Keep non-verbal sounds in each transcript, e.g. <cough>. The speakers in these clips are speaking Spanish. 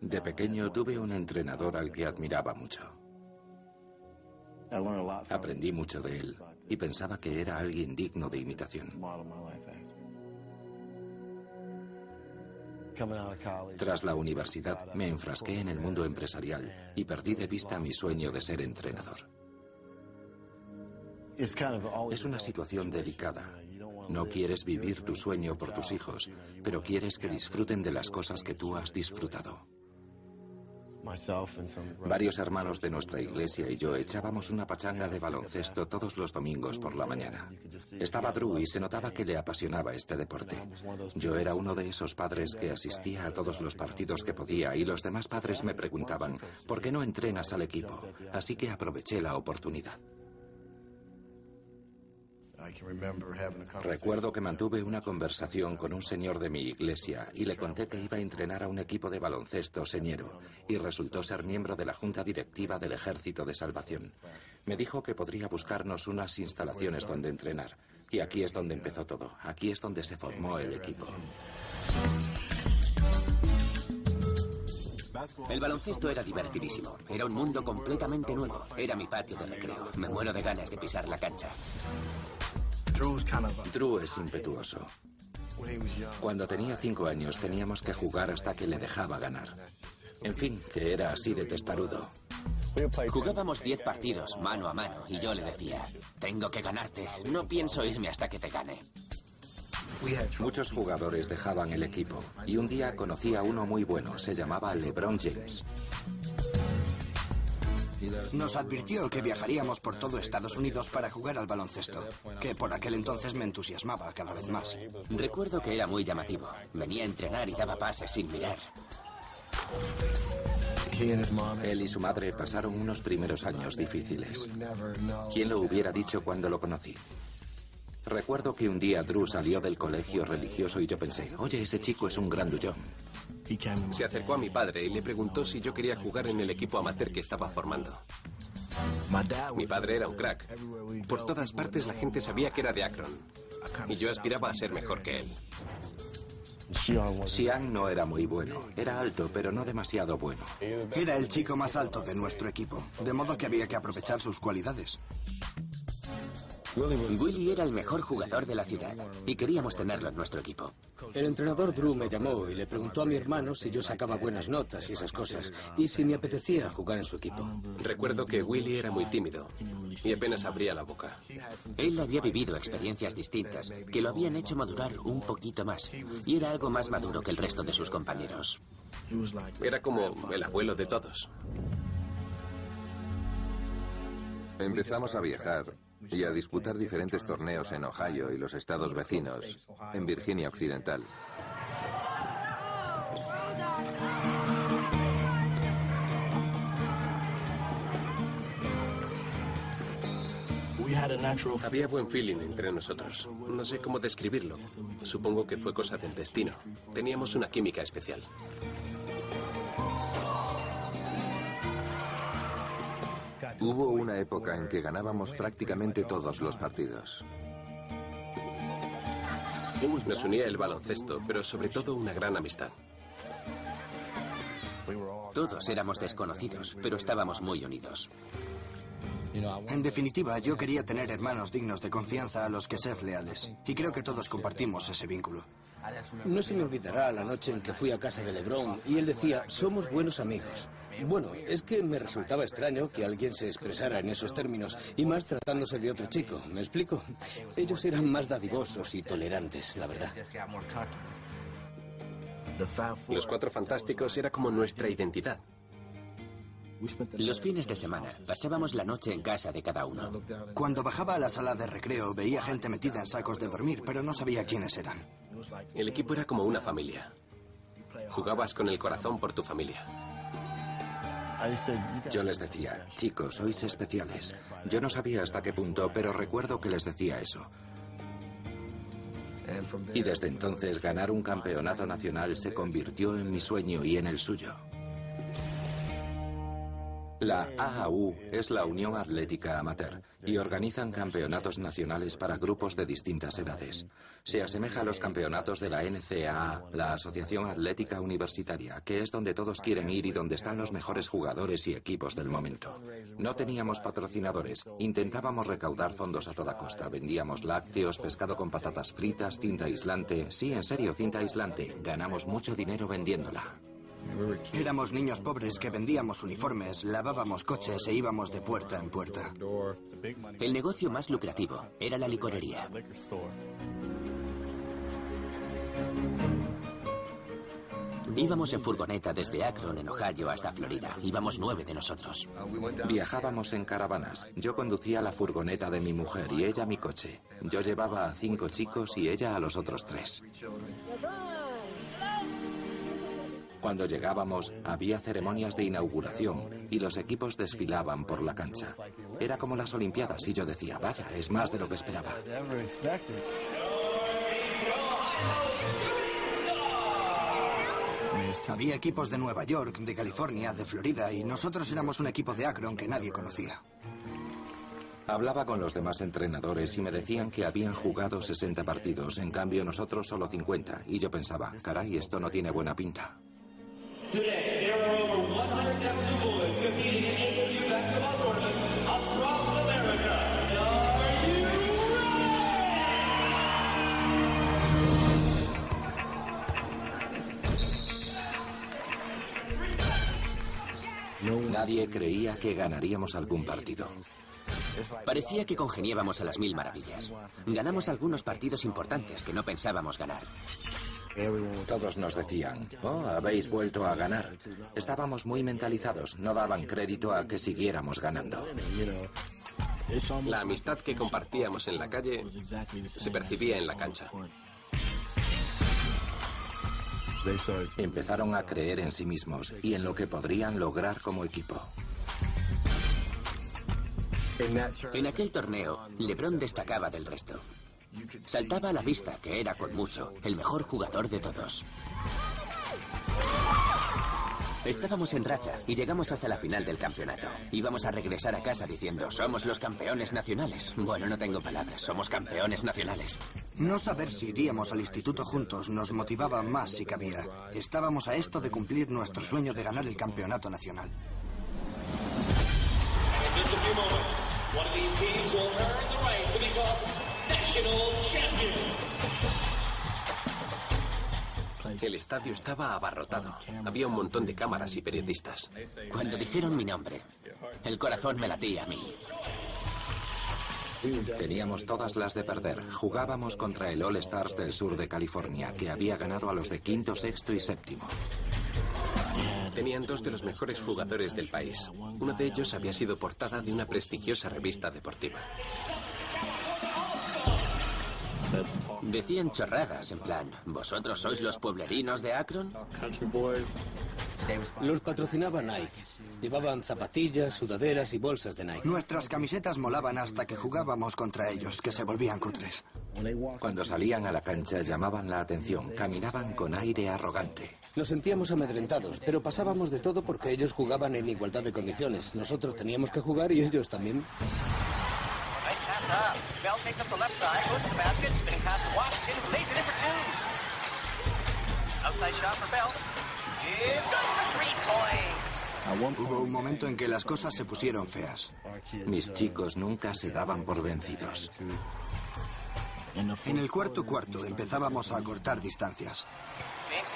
De pequeño tuve un entrenador al que admiraba mucho. Aprendí mucho de él y pensaba que era alguien digno de imitación. Tras la universidad me enfrasqué en el mundo empresarial y perdí de vista mi sueño de ser entrenador. Es una situación delicada. No quieres vivir tu sueño por tus hijos, pero quieres que disfruten de las cosas que tú has disfrutado. Varios hermanos de nuestra iglesia y yo echábamos una pachanga de baloncesto todos los domingos por la mañana. Estaba Drew y se notaba que le apasionaba este deporte. Yo era uno de esos padres que asistía a todos los partidos que podía y los demás padres me preguntaban, ¿por qué no entrenas al equipo? Así que aproveché la oportunidad. Recuerdo que mantuve una conversación con un señor de mi iglesia y le conté que iba a entrenar a un equipo de baloncesto señero y resultó ser miembro de la junta directiva del Ejército de Salvación. Me dijo que podría buscarnos unas instalaciones donde entrenar. Y aquí es donde empezó todo. Aquí es donde se formó el equipo. El baloncesto era divertidísimo. Era un mundo completamente nuevo. Era mi patio de recreo. Me muero de ganas de pisar la cancha. Drew es impetuoso. Cuando tenía cinco años teníamos que jugar hasta que le dejaba ganar. En fin, que era así de testarudo. Jugábamos 10 partidos, mano a mano, y yo le decía, tengo que ganarte, no pienso irme hasta que te gane. Muchos jugadores dejaban el equipo y un día conocí a uno muy bueno, se llamaba LeBron James. Nos advirtió que viajaríamos por todo Estados Unidos para jugar al baloncesto, que por aquel entonces me entusiasmaba cada vez más. Recuerdo que era muy llamativo. Venía a entrenar y daba pases sin mirar. Él y su madre pasaron unos primeros años difíciles. ¿Quién lo hubiera dicho cuando lo conocí? Recuerdo que un día Drew salió del colegio religioso y yo pensé, oye, ese chico es un grandullón. Se acercó a mi padre y le preguntó si yo quería jugar en el equipo amateur que estaba formando. Mi padre era un crack. Por todas partes la gente sabía que era de Akron. Y yo aspiraba a ser mejor que él. Xiang no era muy bueno. Era alto, pero no demasiado bueno. Era el chico más alto de nuestro equipo, de modo que había que aprovechar sus cualidades. Willy era el mejor jugador de la ciudad y queríamos tenerlo en nuestro equipo. El entrenador Drew me llamó y le preguntó a mi hermano si yo sacaba buenas notas y esas cosas, y si me apetecía jugar en su equipo. Recuerdo que Willy era muy tímido y apenas abría la boca. Él había vivido experiencias distintas que lo habían hecho madurar un poquito más, y era algo más maduro que el resto de sus compañeros. Era como el abuelo de todos. Empezamos a viajar y a disputar diferentes torneos en Ohio y los estados vecinos, en Virginia Occidental. Había buen feeling entre nosotros. No sé cómo describirlo. Supongo que fue cosa del destino. Teníamos una química especial. Hubo una época en que ganábamos prácticamente todos los partidos. Nos unía el baloncesto, pero sobre todo una gran amistad. Todos éramos desconocidos, pero estábamos muy unidos. En definitiva, yo quería tener hermanos dignos de confianza a los que ser leales. Y creo que todos compartimos ese vínculo. No se me olvidará la noche en que fui a casa de Lebron y él decía, somos buenos amigos. Bueno, es que me resultaba extraño que alguien se expresara en esos términos, y más tratándose de otro chico, ¿me explico? Ellos eran más dadivosos y tolerantes, la verdad. Los cuatro fantásticos era como nuestra identidad. Los fines de semana pasábamos la noche en casa de cada uno. Cuando bajaba a la sala de recreo veía gente metida en sacos de dormir, pero no sabía quiénes eran. El equipo era como una familia. Jugabas con el corazón por tu familia. Yo les decía, chicos, sois especiales. Yo no sabía hasta qué punto, pero recuerdo que les decía eso. Y desde entonces ganar un campeonato nacional se convirtió en mi sueño y en el suyo. La AAU es la Unión Atlética Amateur y organizan campeonatos nacionales para grupos de distintas edades. Se asemeja a los campeonatos de la NCAA, la Asociación Atlética Universitaria, que es donde todos quieren ir y donde están los mejores jugadores y equipos del momento. No teníamos patrocinadores, intentábamos recaudar fondos a toda costa. Vendíamos lácteos, pescado con patatas fritas, cinta aislante. Sí, en serio, cinta aislante. Ganamos mucho dinero vendiéndola. Éramos niños pobres que vendíamos uniformes, lavábamos coches e íbamos de puerta en puerta. El negocio más lucrativo era la licorería. Íbamos en furgoneta desde Akron, en Ohio, hasta Florida. Íbamos nueve de nosotros. Viajábamos en caravanas. Yo conducía la furgoneta de mi mujer y ella mi coche. Yo llevaba a cinco chicos y ella a los otros tres. Cuando llegábamos, había ceremonias de inauguración y los equipos desfilaban por la cancha. Era como las Olimpiadas y yo decía, vaya, es más de lo que esperaba. Había equipos de Nueva York, de California, de Florida y nosotros éramos un equipo de Akron que nadie conocía. Hablaba con los demás entrenadores y me decían que habían jugado 60 partidos, en cambio nosotros solo 50, y yo pensaba, caray, esto no tiene buena pinta. Nadie creía que ganaríamos algún partido. Parecía que congeniábamos a las mil maravillas. Ganamos algunos partidos importantes que no pensábamos ganar. Todos nos decían, oh, habéis vuelto a ganar. Estábamos muy mentalizados, no daban crédito a que siguiéramos ganando. La amistad que compartíamos en la calle se percibía en la cancha. Empezaron a creer en sí mismos y en lo que podrían lograr como equipo. En aquel torneo, LeBron destacaba del resto. Saltaba a la vista que era con mucho el mejor jugador de todos. Estábamos en racha y llegamos hasta la final del campeonato. Íbamos a regresar a casa diciendo, somos los campeones nacionales. Bueno, no tengo palabras, somos campeones nacionales. No saber si iríamos al instituto juntos nos motivaba más si cabía. Estábamos a esto de cumplir nuestro sueño de ganar el campeonato nacional. One of these teams will earn the right to be called. El estadio estaba abarrotado. Había un montón de cámaras y periodistas. Cuando dijeron mi nombre, el corazón me latía a mí. Teníamos todas las de perder. Jugábamos contra el All Stars del sur de California, que había ganado a los de quinto, sexto y séptimo. Tenían dos de los mejores jugadores del país. Uno de ellos había sido portada de una prestigiosa revista deportiva. Decían chorradas, en plan, ¿vosotros sois los pueblerinos de Akron? Los patrocinaba Nike. Llevaban zapatillas, sudaderas y bolsas de Nike. Nuestras camisetas molaban hasta que jugábamos contra ellos, que se volvían cutres. Cuando salían a la cancha llamaban la atención, caminaban con aire arrogante. Nos sentíamos amedrentados, pero pasábamos de todo porque ellos jugaban en igualdad de condiciones. Nosotros teníamos que jugar y ellos también. Pass up. Bell takes up the left side, goes to the basket, spinning pass to Washington, who lays it in for two. Outside shot for Bell. Is good for three points. Hubo un momento en que las cosas se pusieron feas. Mis chicos nunca se daban por vencidos. En el cuarto cuarto empezábamos a cortar distancias. James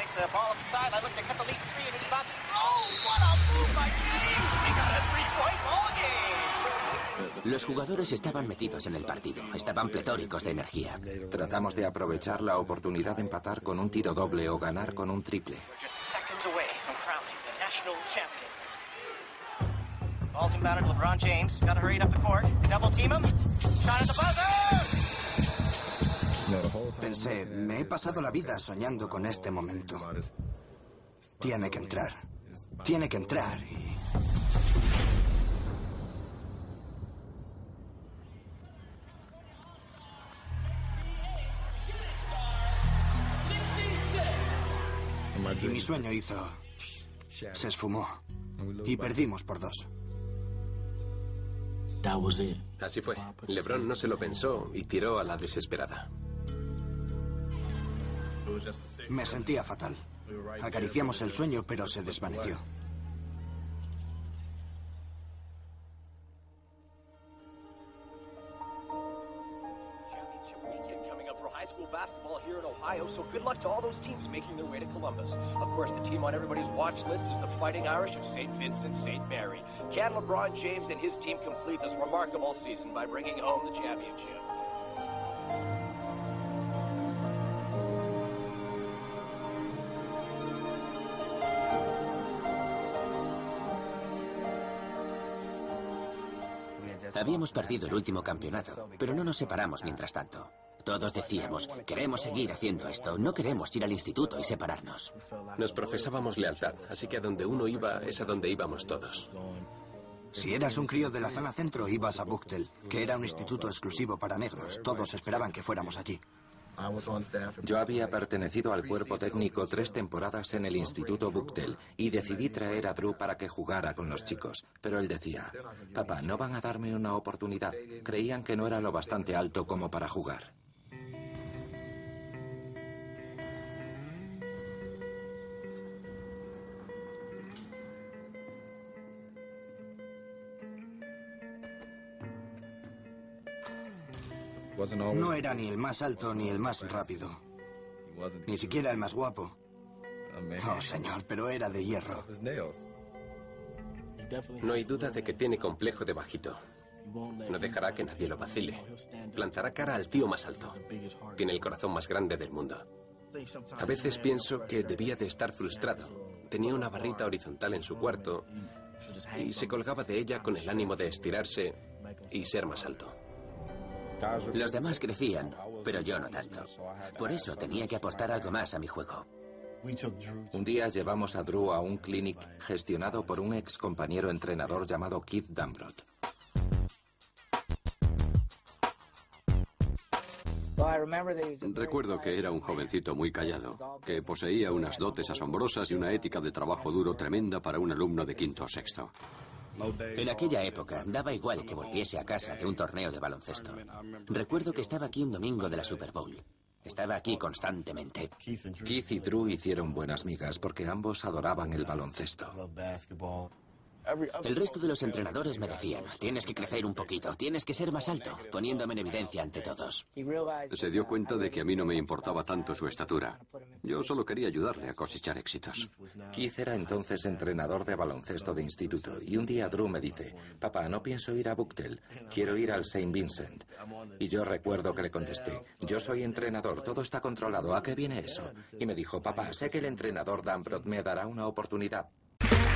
Los jugadores estaban metidos en el partido, estaban pletóricos de energía. Tratamos de aprovechar la oportunidad de empatar con un tiro doble o ganar con un triple. Just seconds away from crowning the national champions. Ball's inbounded to LeBron James. Got to hurry it up the court. They double team him. Shot at the buzzer. Pensé, me he pasado la vida soñando con este momento. Tiene que entrar. Tiene que entrar y... Y mi sueño hizo... Se esfumó. Y perdimos por dos. Así fue. LeBron no se lo pensó y tiró a la desesperada. Me sentía fatal. Acariciamos el sueño, pero se desvaneció. Watch list is the Fighting Irish of St. Vincent St. Mary. Can LeBron James and his team complete this remarkable season by bringing home the championship? Habíamos perdido el último campeonato, pero no nos separamos mientras tanto. Todos decíamos, queremos seguir haciendo esto, no queremos ir al instituto y separarnos. Nos profesábamos lealtad, así que a donde uno iba es a donde íbamos todos. Si eras un crío de la zona centro, ibas a Buchtel, que era un instituto exclusivo para negros. Todos esperaban que fuéramos allí. Yo había pertenecido al cuerpo técnico tres temporadas en el Instituto Buchtel y decidí traer a Drew para que jugara con los chicos. Pero él decía, papá, no van a darme una oportunidad. Creían que no era lo bastante alto como para jugar. No era ni el más alto ni el más rápido. Ni siquiera el más guapo. Oh, señor, pero era de hierro. No hay duda de que tiene complejo de bajito. No dejará que nadie lo vacile. Plantará cara al tío más alto. Tiene el corazón más grande del mundo. A veces pienso que debía de estar frustrado. Tenía una barrita horizontal en su cuarto y se colgaba de ella con el ánimo de estirarse y ser más alto. Los demás crecían, pero yo no tanto. Por eso tenía que aportar algo más a mi juego. Un día llevamos a Drew a un clinic gestionado por un ex compañero entrenador llamado Keith Dambrot. Recuerdo que era un jovencito muy callado, que poseía unas dotes asombrosas y una ética de trabajo duro tremenda para un alumno de quinto o sexto. En aquella época daba igual que volviese a casa de un torneo de baloncesto. Recuerdo que estaba aquí un domingo de la Super Bowl. Estaba aquí constantemente. Keith y Drew hicieron buenas migas porque ambos adoraban el baloncesto. El resto de los entrenadores me decían, tienes que crecer un poquito, tienes que ser más alto, poniéndome en evidencia ante todos. Se dio cuenta de que a mí no me importaba tanto su estatura. Yo solo quería ayudarle a cosechar éxitos. Keith era entonces entrenador de baloncesto de instituto y un día Drew me dice, papá, no pienso ir a Bucktel, quiero ir al St. Vincent. Y yo recuerdo que le contesté, yo soy entrenador, todo está controlado, ¿a qué viene eso? Y me dijo, papá, sé que el entrenador Dambrot me dará una oportunidad.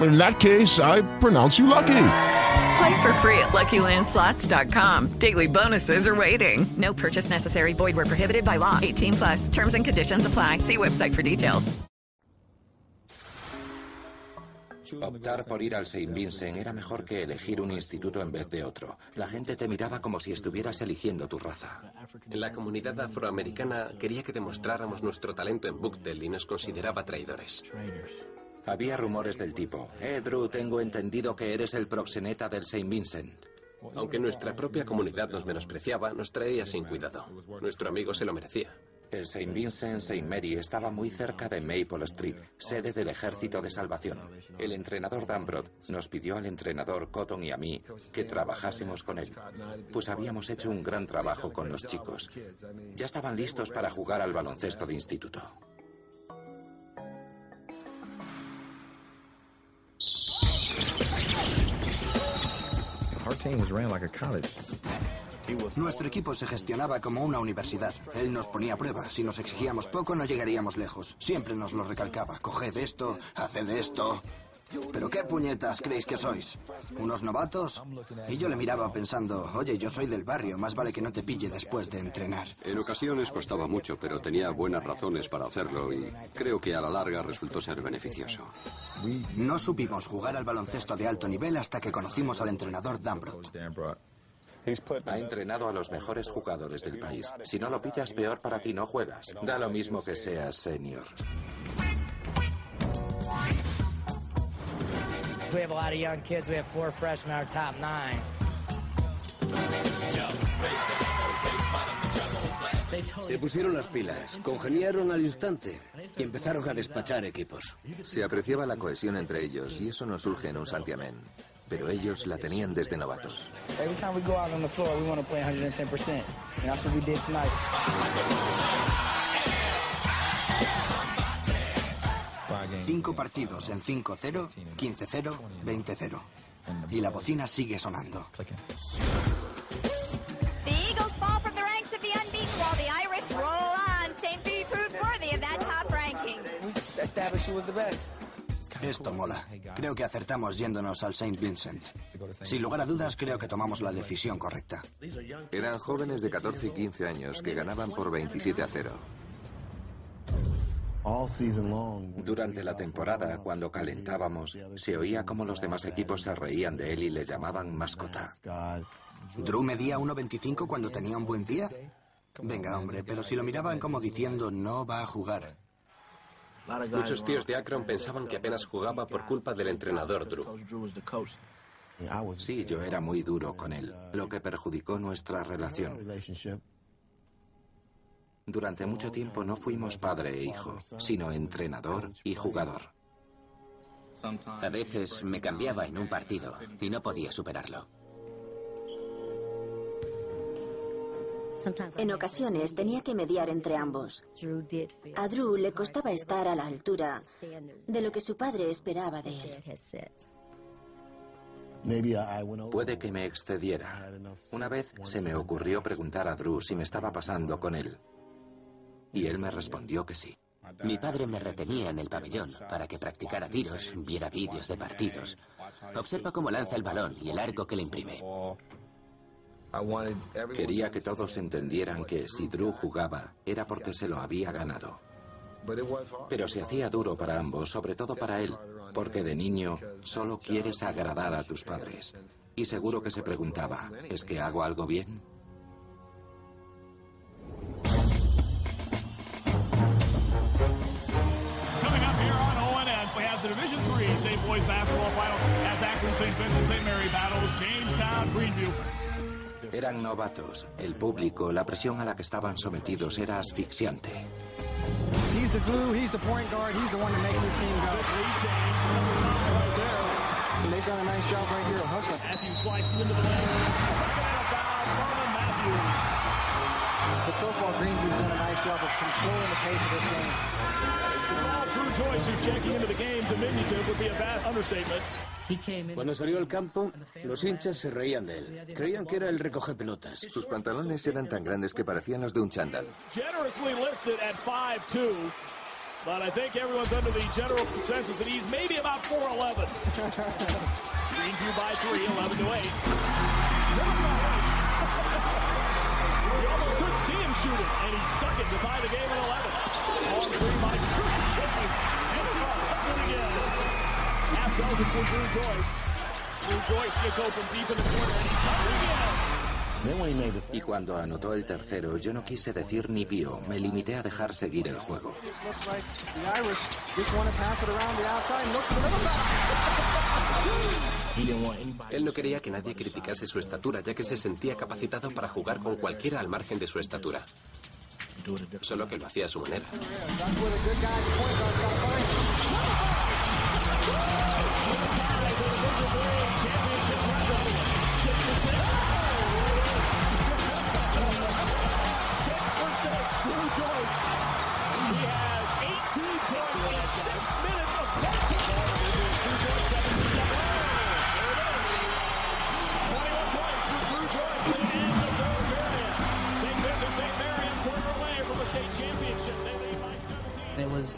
In that case, I pronounce you lucky. Play for free at LuckyLandSlots.com. Daily bonuses are waiting. No purchase necessary. Void where prohibited by law. 18 plus. Terms and conditions apply. See website for details. Optar por ir al St. Vincent era mejor que elegir un instituto en vez de otro. La gente te miraba como si estuvieras eligiendo tu raza. La comunidad afroamericana quería que demostráramos nuestro talento en Bucktel y nos consideraba traidores. Había rumores del tipo, eh, Drew, tengo entendido que eres el proxeneta del St. Vincent. Aunque nuestra propia comunidad nos menospreciaba, nos traía sin cuidado. Nuestro amigo se lo merecía. El St. Vincent St. Mary estaba muy cerca de Maple Street, sede del Ejército de Salvación. El entrenador Dambrot nos pidió al entrenador Cotton y a mí que trabajásemos con él, pues habíamos hecho un gran trabajo con los chicos. Ya estaban listos para jugar al baloncesto de instituto. Nuestro equipo se gestionaba como una universidad. Él nos ponía a prueba. Si nos exigíamos poco, no llegaríamos lejos. Siempre nos lo recalcaba. Coged esto, haced esto. ¿Pero qué puñetas creéis que sois? ¿Unos novatos? Y yo le miraba pensando, oye, yo soy del barrio, más vale que no te pille después de entrenar. En ocasiones costaba mucho, pero tenía buenas razones para hacerlo y creo que a la larga resultó ser beneficioso. No supimos jugar al baloncesto de alto nivel hasta que conocimos al entrenador Dambrot. Ha entrenado a los mejores jugadores del país. Si no lo pillas, peor para ti, no juegas. Da lo mismo que seas senior. We have a lot of young kids. We have four freshmen in our top nine. Se pusieron las pilas, congeniaron al instante y empezaron a despachar equipos. Se apreciaba la cohesión entre ellos y eso no surge en un santiamén. Pero ellos la tenían desde novatos. Cinco partidos en 5-0, 15-0, 20-0. Y la bocina sigue sonando. Esto mola. Creo que acertamos yéndonos al St. Vincent. Sin lugar a dudas, creo que tomamos la decisión correcta. Eran jóvenes de 14 y 15 años que ganaban por 27 a 0. Durante la temporada, cuando calentábamos, se oía como los demás equipos se reían de él y le llamaban mascota. ¿Drew medía 1.25 cuando tenía un buen día? Venga, hombre, pero si lo miraban como diciendo no va a jugar. Muchos tíos de Akron pensaban que apenas jugaba por culpa del entrenador Drew. Sí, yo era muy duro con él, lo que perjudicó nuestra relación. Durante mucho tiempo no fuimos padre e hijo, sino entrenador y jugador. A veces me cambiaba en un partido y no podía superarlo. En ocasiones tenía que mediar entre ambos. A Drew le costaba estar a la altura de lo que su padre esperaba de él. Puede que me excediera. Una vez se me ocurrió preguntar a Drew si me estaba pasando con él. Y él me respondió que sí. Mi padre me retenía en el pabellón para que practicara tiros, viera vídeos de partidos. Observa cómo lanza el balón y el arco que le imprime. Quería que todos entendieran que si Drew jugaba era porque se lo había ganado. Pero se hacía duro para ambos, sobre todo para él, porque de niño solo quieres agradar a tus padres. Y seguro que se preguntaba, ¿es que hago algo bien? Boys Basketball Finals as Akron St. Vincent St. Mary battles Jamestown Greenview. Eran novatos. El público, la presión a la que estaban sometidos era asfixiante. He's the glue, he's the point guard, he's the one that makes this team go. And they've done a nice job right here of hustling. Matthews slices into the lane. But so far, Greenview's done a nice job of controlling the pace of this game. Cuando salió al campo, los hinchas se reían de él. Creían que era el recoge pelotas. Sus pantalones eran tan grandes que parecían los de un chándal. Generously listed at 5'2", but I think everyone's under the general consensus that he's maybe about 4'11". Greenview <laughs> by three, 11 to 8. <laughs> You almost couldn't see him shooting, and he stuck it to tie the game at 11. Y cuando anotó el tercero, yo no quise decir ni pío, me limité a dejar seguir el juego. Él no quería que nadie criticase su estatura, ya que se sentía capacitado para jugar con cualquiera al margen de su estatura. Solo que lo hacía a su manera.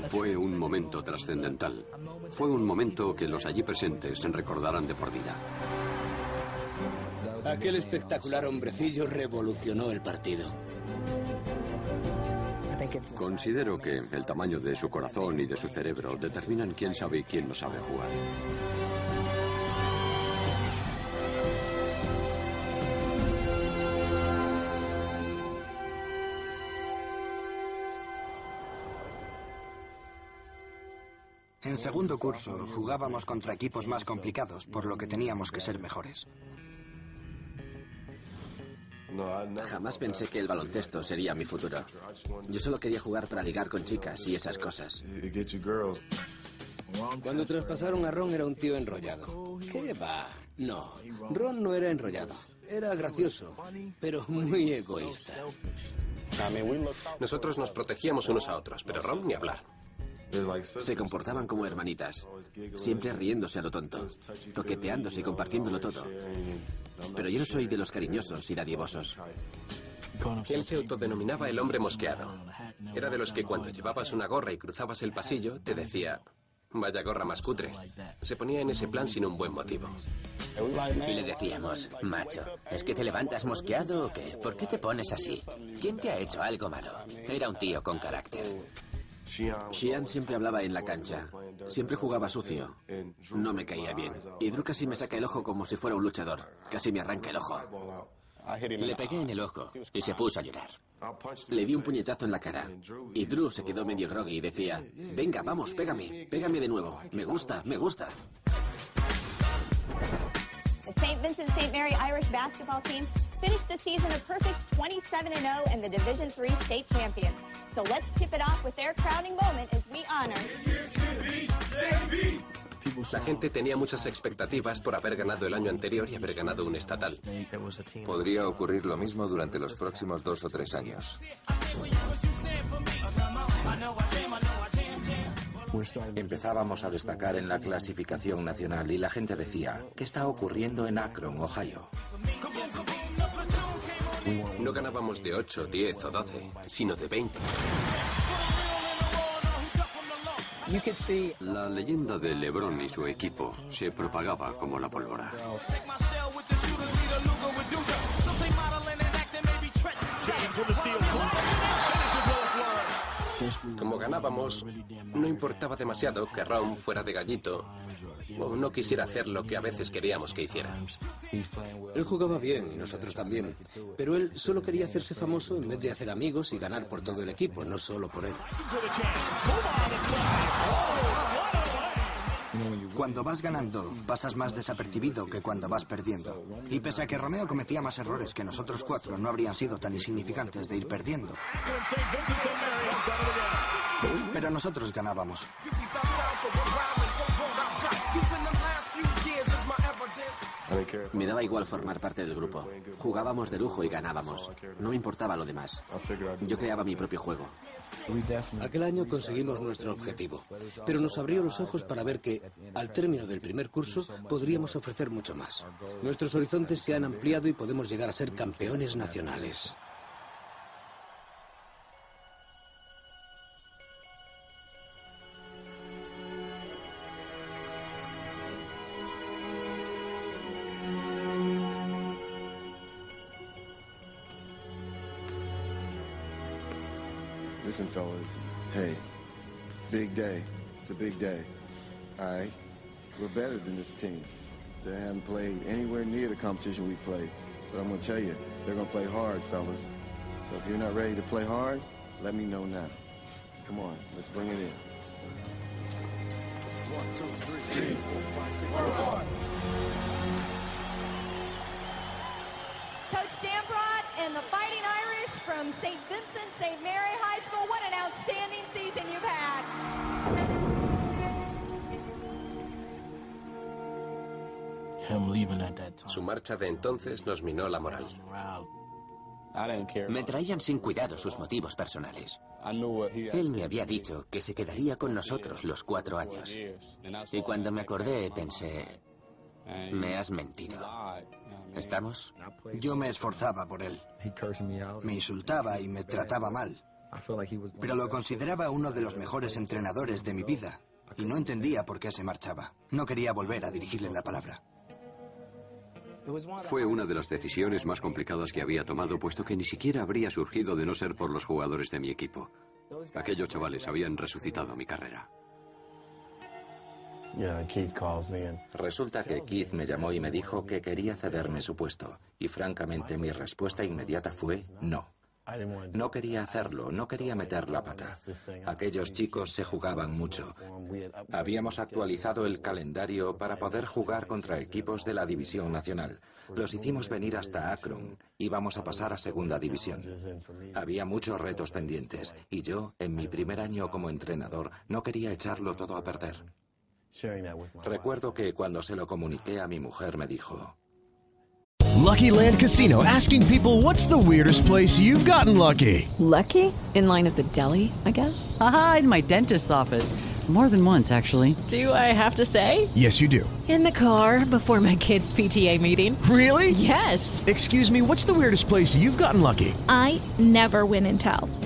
Fue un momento trascendental. Fue un momento que los allí presentes recordarán de por vida. Aquel espectacular hombrecillo revolucionó el partido. Considero que el tamaño de su corazón y de su cerebro determinan quién sabe y quién no sabe jugar. En segundo curso jugábamos contra equipos más complicados, por lo que teníamos que ser mejores. Jamás pensé que el baloncesto sería mi futuro. Yo solo quería jugar para ligar con chicas y esas cosas. Cuando traspasaron a Ron era un tío enrollado. ¿Qué va? No, Ron no era enrollado. Era gracioso, pero muy egoísta. Nosotros nos protegíamos unos a otros, pero Ron ni hablar. Se comportaban como hermanitas, siempre riéndose a lo tonto, toqueteándose y compartiéndolo todo. Pero yo no soy de los cariñosos y dadivosos. Él se autodenominaba el hombre mosqueado. Era de los que cuando llevabas una gorra y cruzabas el pasillo, te decía, vaya gorra más cutre. Se ponía en ese plan sin un buen motivo. Y le decíamos, macho, ¿es que te levantas mosqueado o qué? ¿Por qué te pones así? ¿Quién te ha hecho algo malo? Era un tío con carácter. Xian siempre hablaba en la cancha. Siempre jugaba sucio. No me caía bien. Y Drew casi me saca el ojo como si fuera un luchador. Casi me arranca el ojo. Le pegué en el ojo y se puso a llorar. Le di un puñetazo en la cara. Y Drew se quedó medio groggy y decía, venga, vamos, pégame, pégame de nuevo. Me gusta, me gusta. St. Vincent St. Mary Irish basketball team finished the season a perfect 27 0 and the Division III state champions. So let's tip it off with their crowning moment as we honor. La gente tenía muchas expectativas por haber ganado el año anterior y haber ganado un estatal. Podría ocurrir lo mismo durante los próximos dos o tres años. Empezábamos a destacar en la clasificación nacional y la gente decía, ¿qué está ocurriendo en Akron, Ohio? No ganábamos de 8, 10 o 12, sino de 20. La leyenda de LeBron y su equipo se propagaba como la pólvora. Como ganábamos, no importaba demasiado que Ron fuera de gallito o no quisiera hacer lo que a veces queríamos que hiciera. Él jugaba bien y nosotros también, pero él solo quería hacerse famoso en vez de hacer amigos y ganar por todo el equipo, no solo por él. Cuando vas ganando, pasas más desapercibido que cuando vas perdiendo. Y pese a que Romeo cometía más errores que nosotros cuatro, no habrían sido tan insignificantes de ir perdiendo. Pero nosotros ganábamos. Me daba igual formar parte del grupo. Jugábamos de lujo y ganábamos. No me importaba lo demás. Yo creaba mi propio juego. Aquel año conseguimos nuestro objetivo, pero nos abrió los ojos para ver que, al término del primer curso, podríamos ofrecer mucho más. Nuestros horizontes se han ampliado y podemos llegar a ser campeones nacionales. Hey, big day. It's a big day. All right? We're better than this team. They haven't played anywhere near the competition we played. But I'm going to tell you, they're going to play hard, fellas. So if you're not ready to play hard, let me know now. Come on, let's bring it in. One, two, three. Work hard. Coach Damprot and the Fighting Irish from St. Vincent St. Mary High School. What an outstanding season you've had. Su marcha de entonces nos minó la moral. Me traían sin cuidado sus motivos personales. Él me había dicho que se quedaría con nosotros los cuatro años. Y cuando me acordé pensé, me has mentido. ¿Estamos? Yo me esforzaba por él. Me insultaba y me trataba mal. Pero lo consideraba uno de los mejores entrenadores de mi vida. Y no entendía por qué se marchaba. No quería volver a dirigirle la palabra. Fue una de las decisiones más complicadas que había tomado, puesto que ni siquiera habría surgido de no ser por los jugadores de mi equipo. Aquellos chavales habían resucitado mi carrera. Resulta que Keith me llamó y me dijo que quería cederme su puesto. Y francamente mi respuesta inmediata fue no. No quería hacerlo, no quería meter la pata. Aquellos chicos se jugaban mucho. Habíamos actualizado el calendario para poder jugar contra equipos de la División Nacional. Los hicimos venir hasta Akron. Íbamos a pasar a Segunda División. Había muchos retos pendientes y yo, en mi primer año como entrenador, no quería echarlo todo a perder. Recuerdo que cuando se lo comuniqué a mi mujer me dijo, Lucky Land Casino asking people what's the weirdest place you've gotten lucky? Lucky? In line at the deli, I guess? Aha, in my dentist's office. More than once, actually. Do I have to say? Yes, you do. In the car before my kids' PTA meeting. Really? Yes. Excuse me, what's the weirdest place you've gotten lucky? I never win and tell.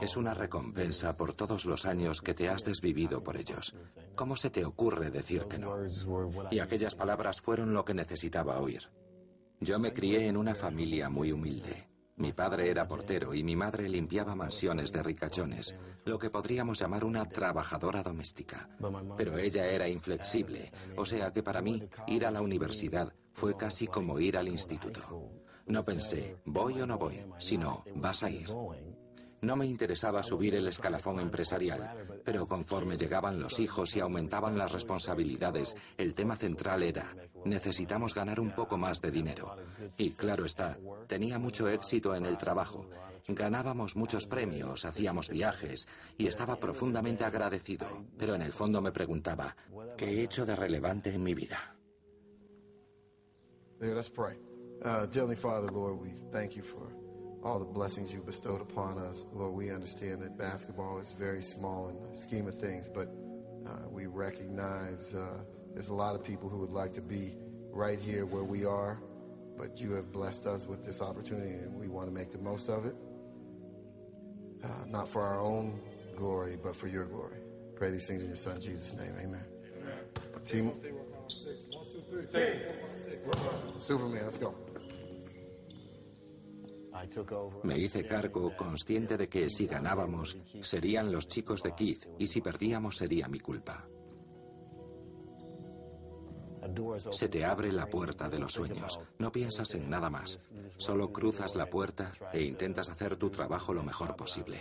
Es una recompensa por todos los años que te has desvivido por ellos. ¿Cómo se te ocurre decir que no? Y aquellas palabras fueron lo que necesitaba oír. Yo me crié en una familia muy humilde. Mi padre era portero y mi madre limpiaba mansiones de ricachones, lo que podríamos llamar una trabajadora doméstica. Pero ella era inflexible, o sea que para mí ir a la universidad fue casi como ir al instituto. No pensé, voy o no voy, sino, vas a ir. No me interesaba subir el escalafón empresarial, pero conforme llegaban los hijos y aumentaban las responsabilidades, el tema central era, necesitamos ganar un poco más de dinero. Y claro está, tenía mucho éxito en el trabajo. Ganábamos muchos premios, hacíamos viajes y estaba profundamente agradecido, pero en el fondo me preguntaba, ¿qué he hecho de relevante en mi vida? Uh, Father, Lord, we thank you for all the blessings you bestowed upon us. Lord, we understand that basketball is very small in the scheme of things, but uh, we recognize uh, there's a lot of people who would like to be right here where we are, but you have blessed us with this opportunity and we want to make the most of it. Uh, not for our own glory, but for your glory. Pray these things in your son Jesus' name. Amen. Amen. Team. Superman, let's go. Me hice cargo consciente de que si ganábamos serían los chicos de Keith y si perdíamos sería mi culpa. Se te abre la puerta de los sueños. No piensas en nada más. Solo cruzas la puerta e intentas hacer tu trabajo lo mejor posible.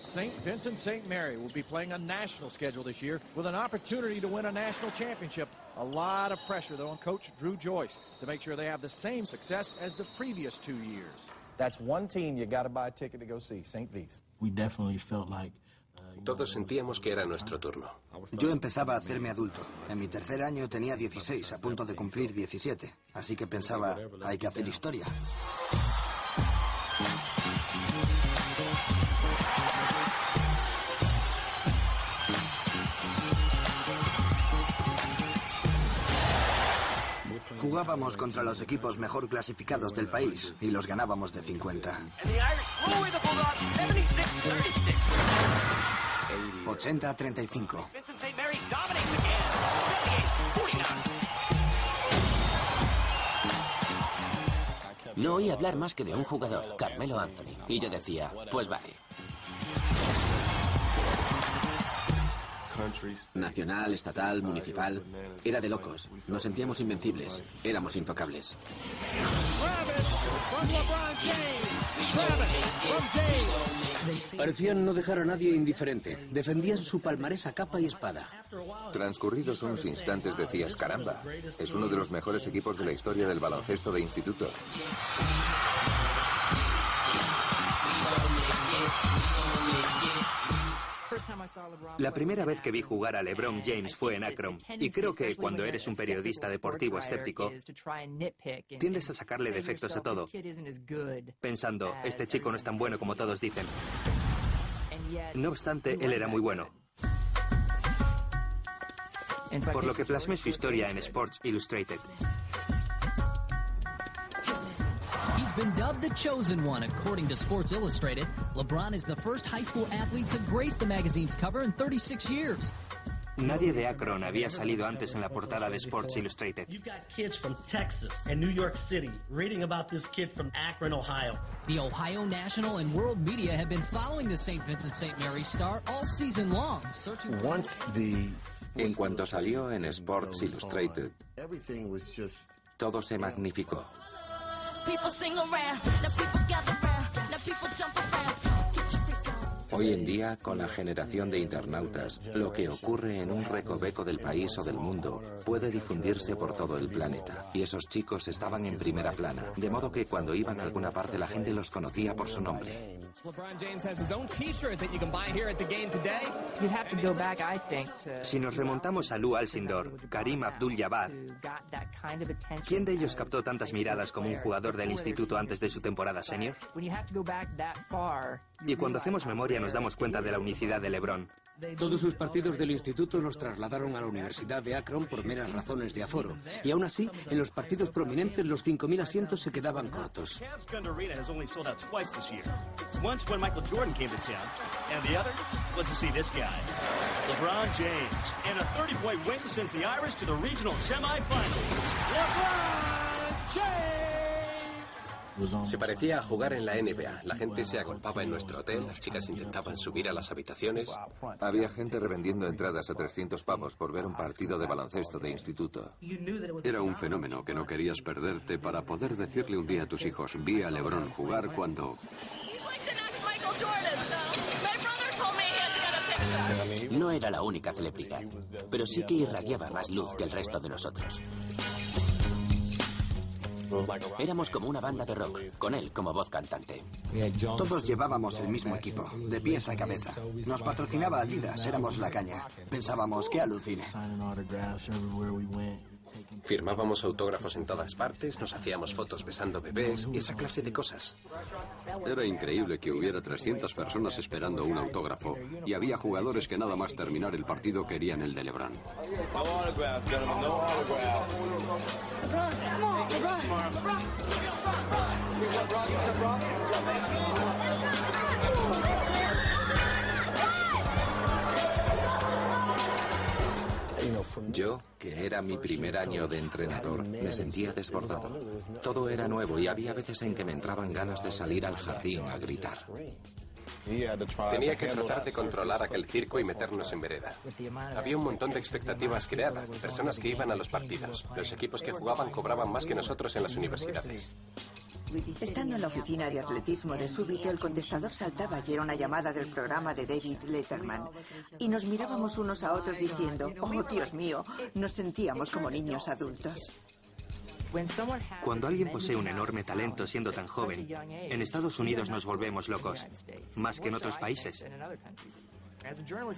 St. Vincent St. Mary will be playing a national schedule this year with an opportunity to win a national championship. A lot of pressure, though, on Coach Drew Joyce to make sure they have the same success as the previous two years. That's one team you got to buy a ticket to go see, St. V's. We definitely felt like uh, Todos sentíamos que era nuestro turno. Yo empezaba a hacerme adulto. En mi tercer año tenía 16, a punto de cumplir 17. Así que pensaba, hay que hacer historia. Jugábamos contra los equipos mejor clasificados del país y los ganábamos de 50. 80 a 35. No oí hablar más que de un jugador, Carmelo Anthony. Y yo decía, pues vale. Nacional, estatal, municipal. Era de locos. Nos sentíamos invencibles. Éramos intocables. Parecían no dejar a nadie indiferente. Defendían su palmarés a capa y espada. Transcurridos unos instantes decías, caramba, es uno de los mejores equipos de la historia del baloncesto de instituto. La primera vez que vi jugar a LeBron James fue en Akron, y creo que cuando eres un periodista deportivo escéptico, tiendes a sacarle defectos a todo, pensando, este chico no es tan bueno como todos dicen. No obstante, él era muy bueno. Por lo que plasmé su historia en Sports Illustrated. He's been dubbed the chosen one, according to Sports Illustrated. LeBron is the first high school athlete to grace the magazine's cover in 36 years. Nadie de Akron había salido antes en la portada de Sports Illustrated. You've got kids from Texas and New York City reading about this kid from Akron, Ohio. The Ohio national and world media have been following the St. Vincent St. Mary star all season long, searching Once the En cuanto salió en Sports Illustrated, todo se magnificó. People sing around, now people gather around, now people jump around. Hoy en día, con la generación de internautas, lo que ocurre en un recoveco del país o del mundo puede difundirse por todo el planeta. Y esos chicos estaban en primera plana, de modo que cuando iban a alguna parte la gente los conocía por su nombre. Si nos remontamos a Lou Alcindor, Karim Abdul-Jabbar, ¿quién de ellos captó tantas miradas como un jugador del instituto antes de su temporada senior? Y cuando hacemos memoria nos damos cuenta de la unicidad de LeBron. Todos sus partidos del instituto los trasladaron a la Universidad de Akron por meras razones de aforo. Y aún así, en los partidos prominentes los 5.000 asientos se quedaban cortos. Cavs Arena has only sold out twice this year. Once when Michael Jordan came to town, and the other was to see this guy, LeBron James, Se parecía a jugar en la NBA. La gente se agolpaba en nuestro hotel, las chicas intentaban subir a las habitaciones. Había gente revendiendo entradas a 300 pavos por ver un partido de baloncesto de instituto. Era un fenómeno que no querías perderte para poder decirle un día a tus hijos, vi a LeBron jugar cuando... No era la única celebridad, pero sí que irradiaba más luz que el resto de nosotros. Éramos como una banda de rock, con él como voz cantante. Todos llevábamos el mismo equipo, de pies a cabeza. Nos patrocinaba Adidas, éramos la caña. Pensábamos que alucine. Firmábamos autógrafos en todas partes, nos hacíamos fotos besando bebés y esa clase de cosas. Era increíble que hubiera 300 personas esperando un autógrafo y había jugadores que nada más terminar el partido querían el de LeBron. Yo, que era mi primer año de entrenador, me sentía desbordado. Todo era nuevo y había veces en que me entraban ganas de salir al jardín a gritar. Tenía que tratar de controlar aquel circo y meternos en vereda. Había un montón de expectativas creadas, de personas que iban a los partidos. Los equipos que jugaban cobraban más que nosotros en las universidades. Estando en la oficina de atletismo de súbito, el contestador saltaba y era una llamada del programa de David Letterman. Y nos mirábamos unos a otros diciendo, oh Dios mío, nos sentíamos como niños adultos. Cuando alguien posee un enorme talento siendo tan joven, en Estados Unidos nos volvemos locos, más que en otros países.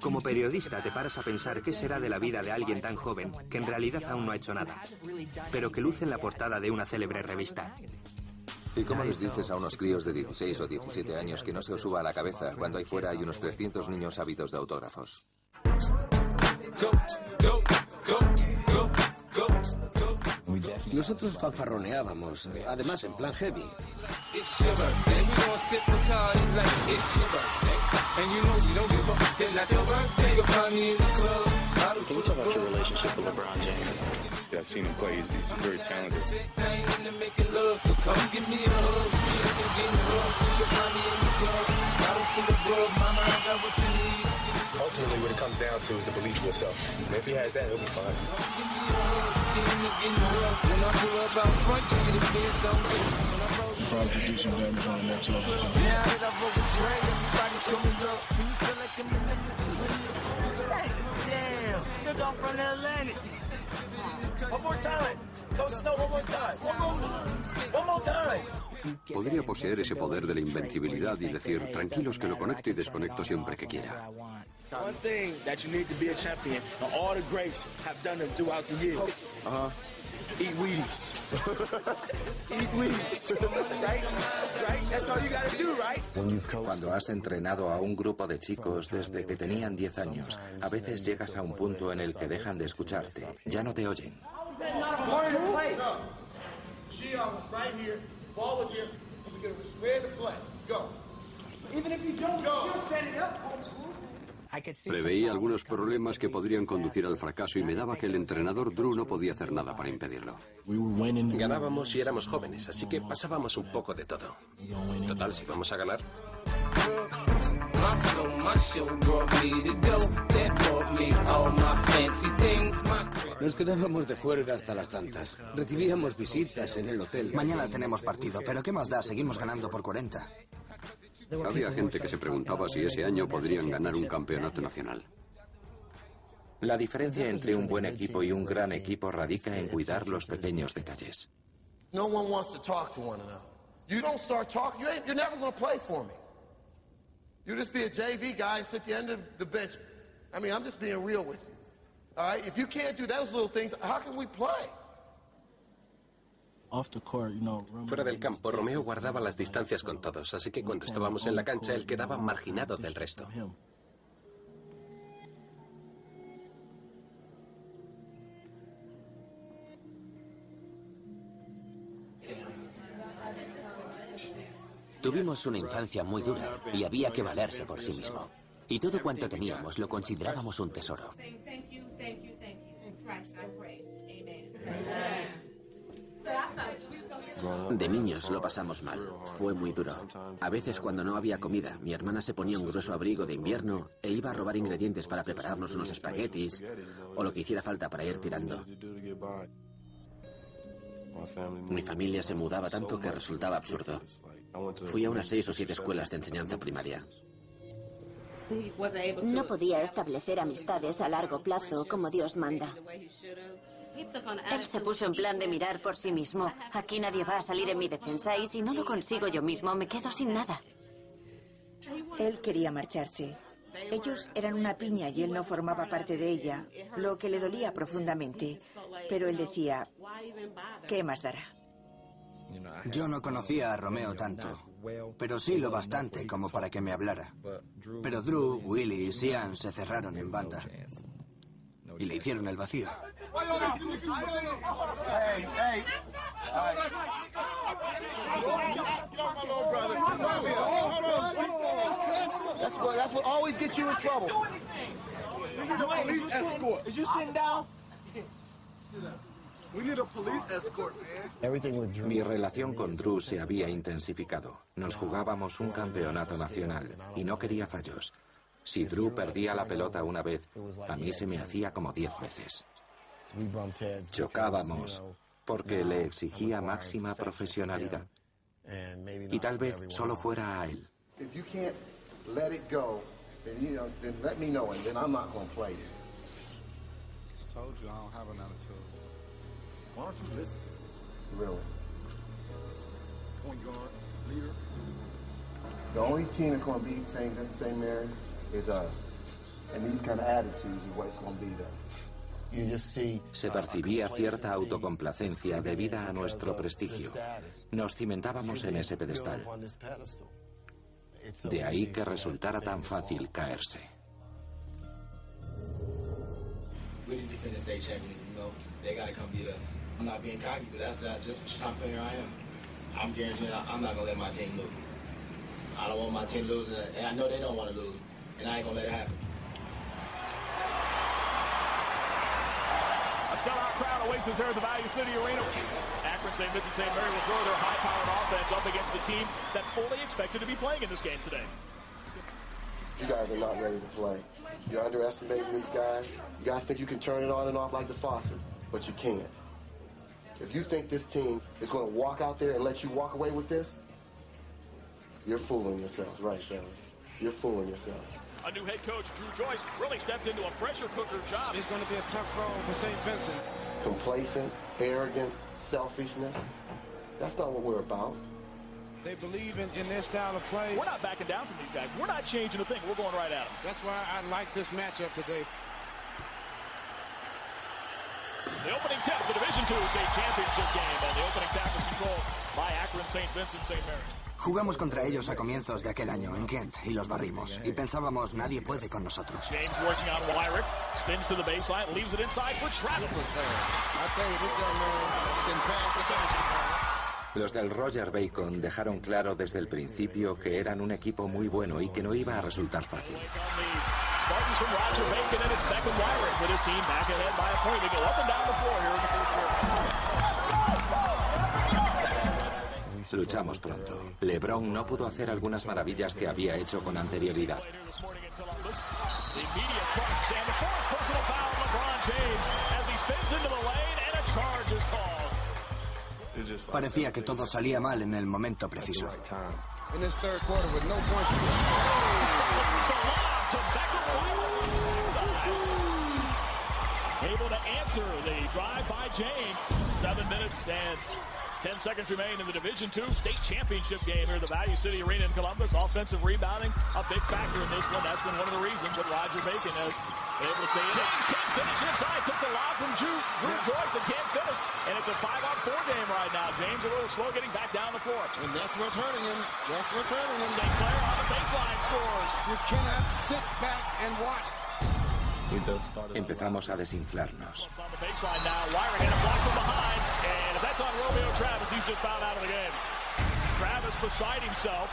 Como periodista te paras a pensar qué será de la vida de alguien tan joven que en realidad aún no ha hecho nada, pero que luce en la portada de una célebre revista. ¿Y cómo les dices a unos críos de 16 o 17 años que no se os suba a la cabeza cuando ahí fuera hay unos 300 niños ávidos de autógrafos? Nosotros fanfarroneábamos, además en plan heavy. Ultimately, what it comes down to is the belief in yourself. And if he has that, he'll be fine. Podría poseer ese poder de la invencibilidad y decir, tranquilos que lo conecto y desconecto siempre que quiera. One thing that you need to be a champion, and all the greats have done it throughout the years. Uh-huh. Eat Wheaties. <laughs> Eat Wheaties. right? Right? That's all you gotta do, right? Cuando has entrenado a un grupo de chicos desde que tenían 10 años, a veces llegas a un punto en el que dejan de escucharte. Ya no te oyen. She was right here. Ball was here. We get ready to play. Go. Even if you don't, go. still set it up. Preveía algunos problemas que podrían conducir al fracaso y me daba que el entrenador Drew no podía hacer nada para impedirlo. Ganábamos y éramos jóvenes, así que pasábamos un poco de todo. Total, si vamos a ganar. Nos quedábamos de juerga hasta las tantas. Recibíamos visitas en el hotel. Mañana tenemos partido, pero ¿qué más da? Seguimos ganando por 40. Había gente que se preguntaba si ese año podrían ganar un campeonato nacional. La diferencia entre un buen equipo y un gran equipo radica en cuidar los pequeños detalles. No one wants to talk to one another. You don't start talking, you ain't, you're never going to play for me. You just be a JV guy and sit at the end of the bench. I mean, I'm just being real with you. All right? If you can't do those little things, how can we play? Fuera del campo, Romeo guardaba las distancias con todos, así que cuando estábamos en la cancha, él quedaba marginado del resto. Tuvimos una infancia muy dura y había que valerse por sí mismo. Y todo cuanto teníamos lo considerábamos un tesoro. De niños lo pasamos mal. Fue muy duro. A veces cuando no había comida, mi hermana se ponía un grueso abrigo de invierno e iba a robar ingredientes para prepararnos unos espaguetis o lo que hiciera falta para ir tirando. Mi familia se mudaba tanto que resultaba absurdo. Fui a unas seis o siete escuelas de enseñanza primaria. No podía establecer amistades a largo plazo como Dios manda. Él se puso en plan de mirar por sí mismo. Aquí nadie va a salir en mi defensa y si no lo consigo yo mismo me quedo sin nada. Él quería marcharse. Ellos eran una piña y él no formaba parte de ella, lo que le dolía profundamente. Pero él decía, ¿qué más dará? Yo no conocía a Romeo tanto, pero sí lo bastante como para que me hablara. Pero Drew, Willie y Sian se cerraron en banda y le hicieron el vacío. Mi relación con Drew se había intensificado. Nos jugábamos un campeonato nacional y no quería fallos. Si Drew perdía la pelota una vez, a mí se me hacía como diez veces. Chocábamos porque le exigía máxima profesionalidad. Y tal vez solo fuera a él. If you can't let it go, then you know, then let me know, and then I'm not going to play. Told you I don't have an attitude. Why don't you listen? Really. Point guard, leader. The only team that's going to beat St. Vincent St. Mary's is us. And these kind of attitudes is what's going to beat us. You just see Se percibía cierta autocomplacencia debida a nuestro prestigio. Nos cimentábamos en ese pedestal. De ahí que resultara tan fácil caerse. We need to finish state champion. You know, they got to come beat us. I'm not being cocky, but that's not just just how player I am. I'm guaranteeing I- I'm not gonna let my team lose. I don't want my team and and I know they don't want to lose, and I ain't gonna let it happen. A sellout crowd awaits us here at the Value City Arena. Akron St. Vincent St. Mary will throw their high-powered offense up against a team that fully expected to be playing in this game today. You guys are not ready to play. You're underestimating these guys. You guys think you can turn it on and off like the faucet, but you can't. If you think this team is going to walk out there and let you walk away with this, you're fooling yourselves, right, fellas? You're fooling yourselves. A new head coach, Drew Joyce, really stepped into a pressure cooker job. It's going to be a tough road for St. Vincent. Complacent, arrogant, selfishness. That's not what we're about. They believe in, in their style of play. We're not backing down from these guys. We're not changing a thing. We're going right at them. That's why I like this matchup today. The opening tap, the Division II state championship game, and the opening tap is controlled by Akron St. Vincent St. Mary. Jugamos contra ellos a comienzos de aquel año en Kent y los barrimos. Y pensábamos, nadie puede con nosotros. James working on Wyrick, spins to the baseline, leaves it inside for Travis. I tell you, this young man can pass the country. Los del Roger Bacon dejaron claro desde el principio que eran un equipo muy bueno y que no iba a resultar fácil. Luchamos pronto. LeBron no pudo hacer algunas maravillas que había hecho con anterioridad. The immediate crunch, and the fourth personal foul, LeBron James, as he spins into the lane, and a charge is called. Parecía que todo salía mal en el momento preciso. In this third quarter with no points. Able to answer the drive by James. Seven minutes and 10 seconds remain in the Division II state championship game here at the Value City Arena in Columbus. Offensive rebounding, a big factor in this one. That's been one of the reasons that Roger Bacon has been able to stay in. James can't finish inside. Took the lob from Drew, Drew Joyce and can't finish. And it's a five-on-four game right now. James a little slow getting back down the court. And that's what's hurting him. That's what's hurting him. St. Clair on the baseline scores. You cannot sit back and watch. Empezamos a desinflarnos. On the baseline now. Wyrick and a block from behind. And if that's on Romeo Travis, he's just fouled out of the game. Travis beside himself.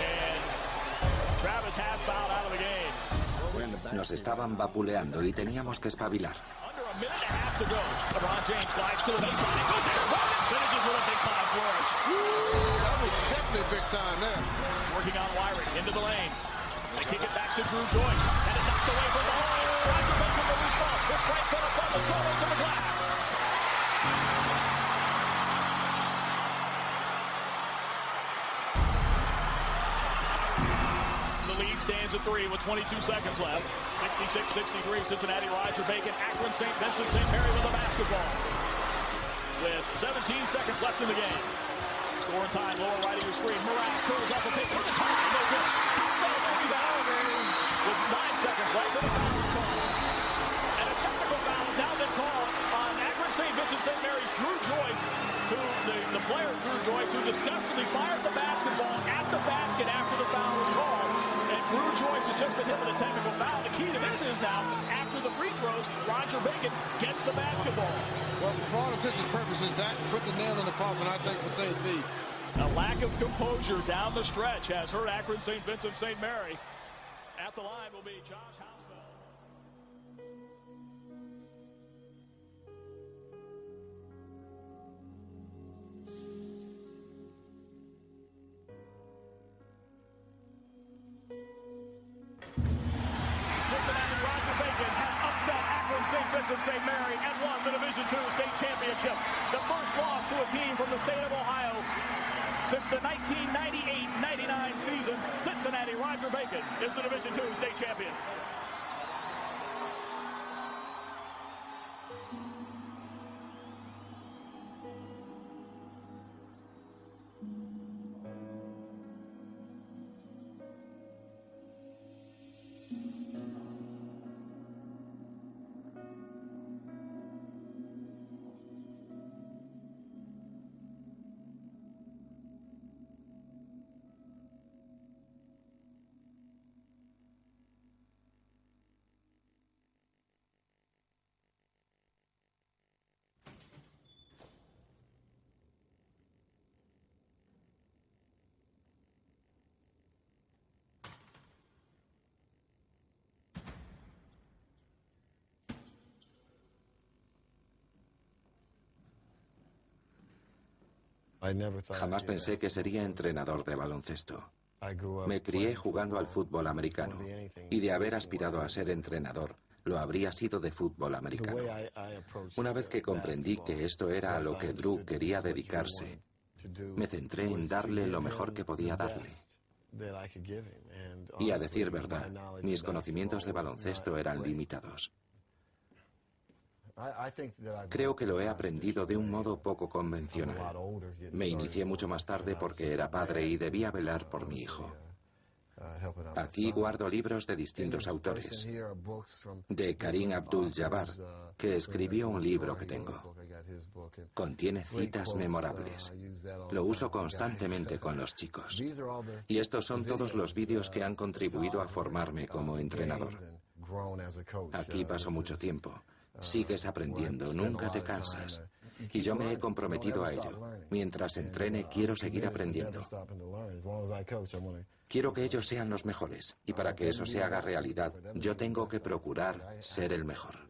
And Travis has fouled out of the game. Nos estaban vapuleando y teníamos que espabilar. Under a minute and a half to go. LeBron James glides to the baseline. He goes there. One and finishes with a big time flourish. That was definitely big time there. Working on Wyrick into the lane. They kick it back to Drew Joyce. Knocked away from the. Roger Bacon ball. It's right to the glass. The lead stands at three with 22 seconds left. 66-63 Cincinnati. Roger Bacon. Akron St. Vincent St. Mary with the basketball. With 17 seconds left in the game. Scoring time, lower right of your screen. Morale curls off a pick for the tie. No good. Hopewell the rebound. With nine seconds left, and a foul is called. And a technical foul has now been called on Akron St. Vincent St. Mary's Drew Joyce, who the, the player Drew Joyce, who disgustedly fires the basketball at the basket after the foul was called. And Drew Joyce has just been hit with a technical foul. The key to this is now, after the free throws, Roger Bacon gets the basketball. Well, for all intents and purposes, that put the nail in the coffin, I think, for St. V. A lack of composure down the stretch has hurt Akron St. Vincent St. Mary. The line will be Josh Akron St. Vincent St. Mary and won the Division II state championship. The first loss to a team from the state of Ohio since the 1998-99 season. Cincinnati Roger Bacon is the Division II state champions. Jamás pensé que sería entrenador de baloncesto. Me crié jugando al fútbol americano y de haber aspirado a ser entrenador, lo habría sido de fútbol americano. Una vez que comprendí que esto era a lo que Drew quería dedicarse, me centré en darle lo mejor que podía darle. Y a decir verdad, mis conocimientos de baloncesto eran limitados. Creo que lo he aprendido de un modo poco convencional. Me inicié mucho más tarde porque era padre y debía velar por mi hijo. Aquí guardo libros de distintos autores. De Karim Abdul-Jabbar, que escribió un libro que tengo. Contiene citas memorables. Lo uso constantemente con los chicos. Y estos son todos los vídeos que han contribuido a formarme como entrenador. Aquí paso mucho tiempo. Sigues aprendiendo, nunca te cansas. Y yo me he comprometido a ello. Mientras entrene, quiero seguir aprendiendo. Quiero que ellos sean los mejores. Y para que eso se haga realidad, yo tengo que procurar ser el mejor.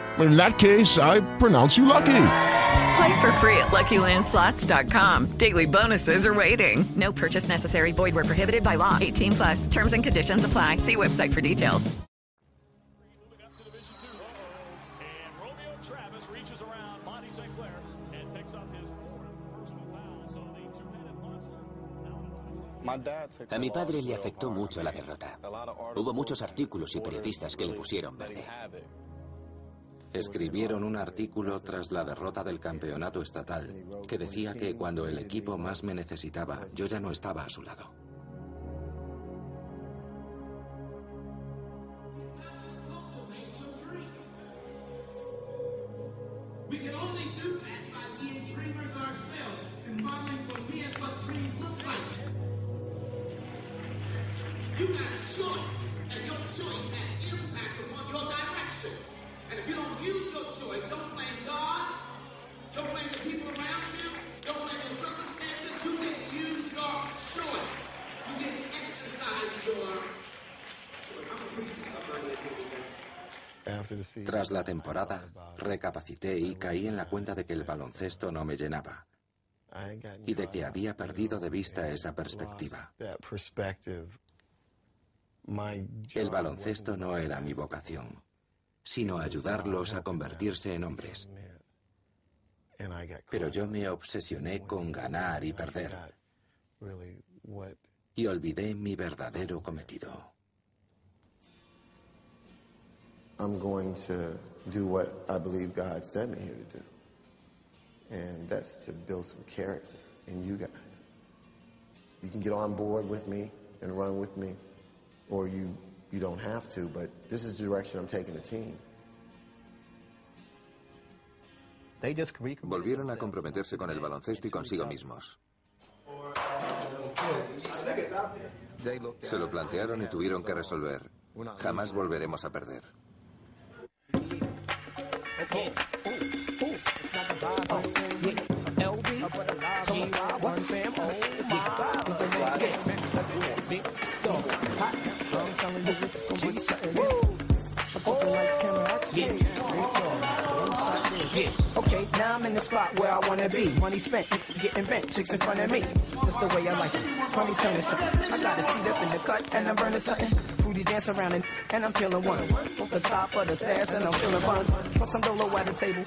In that case, I pronounce you lucky. Play for free at LuckyLandSlots.com. Daily bonuses are waiting. No purchase necessary. Void where prohibited by law. 18 plus. Terms and conditions apply. See website for details. And Romeo Travis reaches around Monty St. Clair and picks up his fourth personal foul. So the two-minute monster now in A mi padre le afectó mucho la derrota. Hubo muchos artículos y periodistas que le pusieron verde. Escribieron un artículo tras la derrota del campeonato estatal que decía que cuando el equipo más me necesitaba, yo ya no estaba a su lado. You got a choice, and your choice has impact upon your. And if you don't use your choice, don't blame God, don't blame the people around you, don't blame your circumstances. You didn't use your choice. You didn't exercise your choice. I'm preach to somebody today. Tras la temporada, recapacité y caí en la cuenta de que el baloncesto no me llenaba y de que había perdido de vista esa perspectiva. El baloncesto no era mi vocación, sino ayudarlos a convertirse en hombres. Pero yo me obsesioné con ganar y perder y olvidé mi verdadero cometido. I'm going to do what I believe God sent me here to do. And that's to build some character in you guys. You can get on board with me and run with me, or you, you don't have to, but this is the direction I'm taking the team. Volvieron a comprometerse con el baloncesto y consigo mismos. Se lo plantearon y tuvieron que resolver. Jamás volveremos a perder. Okay, the spot where I wanna be. Money spent, getting bent, chicks in front of me. Just the way I like it. Money's turning something. I got a seat up in the cut and I'm burning something. Fruities dance around and, and I'm peeling ones. Off the top of the stairs and I'm feeling buns. Plus some dolo at the table.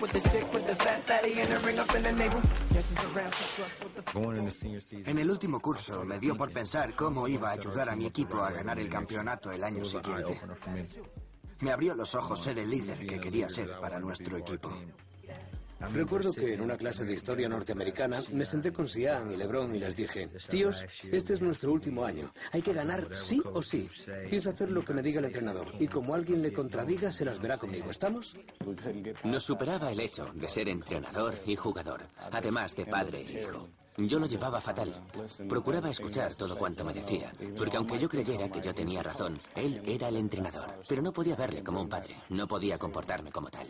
With this chick with the fat fatty and the ring up in the navel. Dances around some trucks with the En el último curso me dio por pensar cómo iba a ayudar a mi equipo a ganar el campeonato el año siguiente. Me abrió los ojos ser el líder que quería ser para nuestro equipo. Recuerdo que en una clase de historia norteamericana me senté con Sian y Lebron y les dije, tíos, este es nuestro último año. Hay que ganar sí o sí. Pienso hacer lo que me diga el entrenador y como alguien le contradiga se las verá conmigo. ¿Estamos? Nos superaba el hecho de ser entrenador y jugador, además de padre e hijo. Yo lo llevaba fatal. Procuraba escuchar todo cuanto me decía, porque aunque yo creyera que yo tenía razón, él era el entrenador. Pero no podía verle como un padre, no podía comportarme como tal.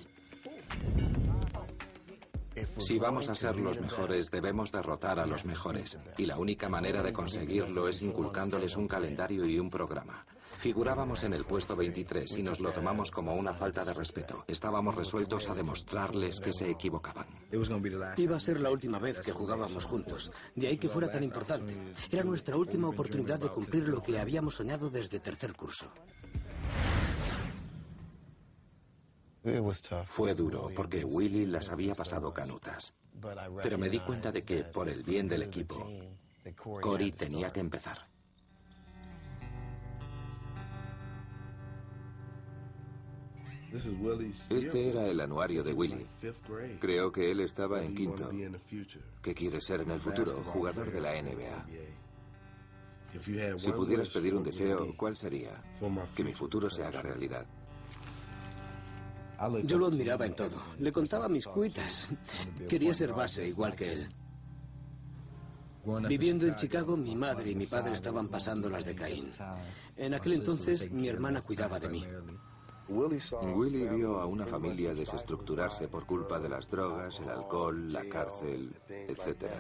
Si vamos a ser los mejores, debemos derrotar a los mejores. Y la única manera de conseguirlo es inculcándoles un calendario y un programa. Figurábamos en el puesto 23 y nos lo tomamos como una falta de respeto. Estábamos resueltos a demostrarles que se equivocaban. Iba a ser la última vez que jugábamos juntos. De ahí que fuera tan importante. Era nuestra última oportunidad de cumplir lo que habíamos soñado desde tercer curso. Fue duro porque Willy las había pasado canutas. Pero me di cuenta de que, por el bien del equipo, Cory tenía que empezar. Este era el anuario de Willy. Creo que él estaba en quinto. ¿Qué quiere ser en el futuro? Jugador de la NBA. Si pudieras pedir un deseo, ¿cuál sería? Que mi futuro se haga realidad. Yo lo admiraba en todo. Le contaba mis cuitas. Quería ser base igual que él. Viviendo en Chicago, mi madre y mi padre estaban pasando las de Caín. En aquel entonces, mi hermana cuidaba de mí. Willy vio a una familia desestructurarse por culpa de las drogas, el alcohol, la cárcel, etc.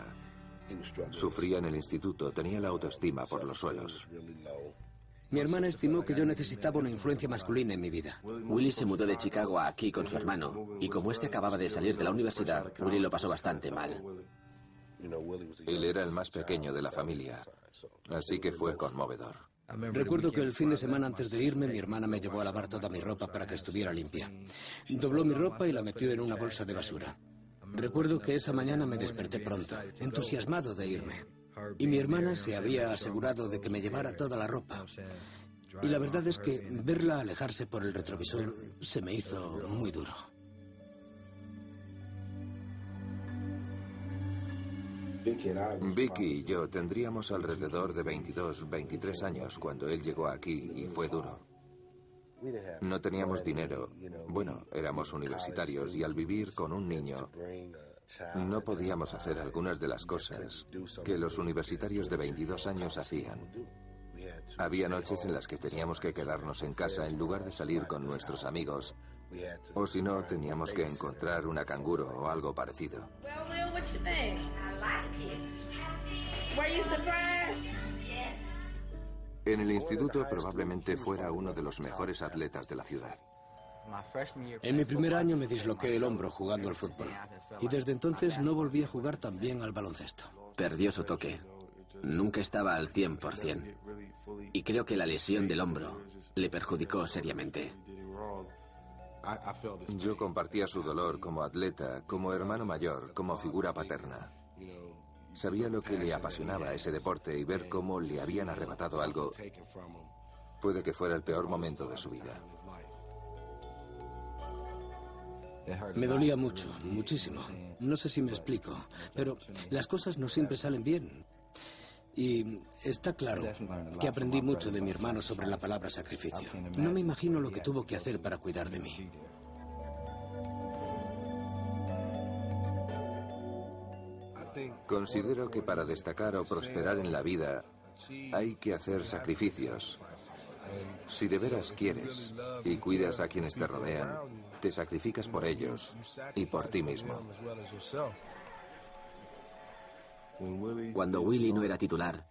Sufría en el instituto, tenía la autoestima por los suelos. Mi hermana estimó que yo necesitaba una influencia masculina en mi vida. Willy se mudó de Chicago a aquí con su hermano, y como este acababa de salir de la universidad, Willy lo pasó bastante mal. Él era el más pequeño de la familia, así que fue conmovedor. Recuerdo que el fin de semana antes de irme, mi hermana me llevó a lavar toda mi ropa para que estuviera limpia. Dobló mi ropa y la metió en una bolsa de basura. Recuerdo que esa mañana me desperté pronto, entusiasmado de irme. Y mi hermana se había asegurado de que me llevara toda la ropa. Y la verdad es que verla alejarse por el retrovisor se me hizo muy duro. Vicky y yo tendríamos alrededor de 22, 23 años cuando él llegó aquí y fue duro. No teníamos dinero. Bueno, éramos universitarios y al vivir con un niño no podíamos hacer algunas de las cosas que los universitarios de 22 años hacían. Había noches en las que teníamos que quedarnos en casa en lugar de salir con nuestros amigos. O si no, teníamos que encontrar una canguro o algo parecido. En el instituto probablemente fuera uno de los mejores atletas de la ciudad. En mi primer año me disloqué el hombro jugando al fútbol. Y desde entonces no volví a jugar tan bien al baloncesto. Perdió su toque. Nunca estaba al 100%. Y creo que la lesión del hombro le perjudicó seriamente. Yo compartía su dolor como atleta, como hermano mayor, como figura paterna. Sabía lo que le apasionaba a ese deporte y ver cómo le habían arrebatado algo puede que fuera el peor momento de su vida. Me dolía mucho, muchísimo. No sé si me explico, pero las cosas no siempre salen bien. Y está claro que aprendí mucho de mi hermano sobre la palabra sacrificio. No me imagino lo que tuvo que hacer para cuidar de mí. Considero que para destacar o prosperar en la vida hay que hacer sacrificios. Si de veras quieres y cuidas a quienes te rodean, te sacrificas por ellos y por ti mismo. Cuando Willy no era titular,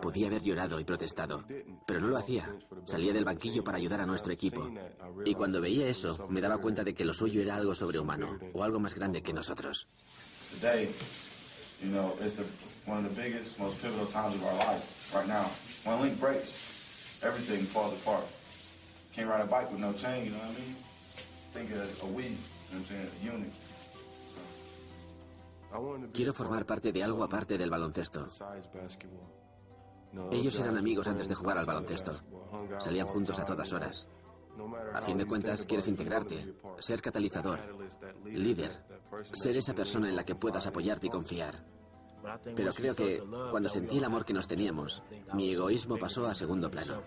podía haber llorado y protestado, pero no lo hacía. Salía del banquillo para ayudar a nuestro equipo. Y cuando veía eso, me daba cuenta de que lo suyo era algo sobrehumano, o algo más grande que nosotros. Everything falls apart. Can't ride a bike with no chain, you know what I mean? Quiero formar parte de algo aparte del baloncesto. Ellos eran amigos antes de jugar al baloncesto. Salían juntos a todas horas. A fin de cuentas, quieres integrarte, ser catalizador, líder, ser esa persona en la que puedas apoyarte y confiar. Pero creo que cuando sentí el amor que nos teníamos, mi egoísmo pasó a segundo plano.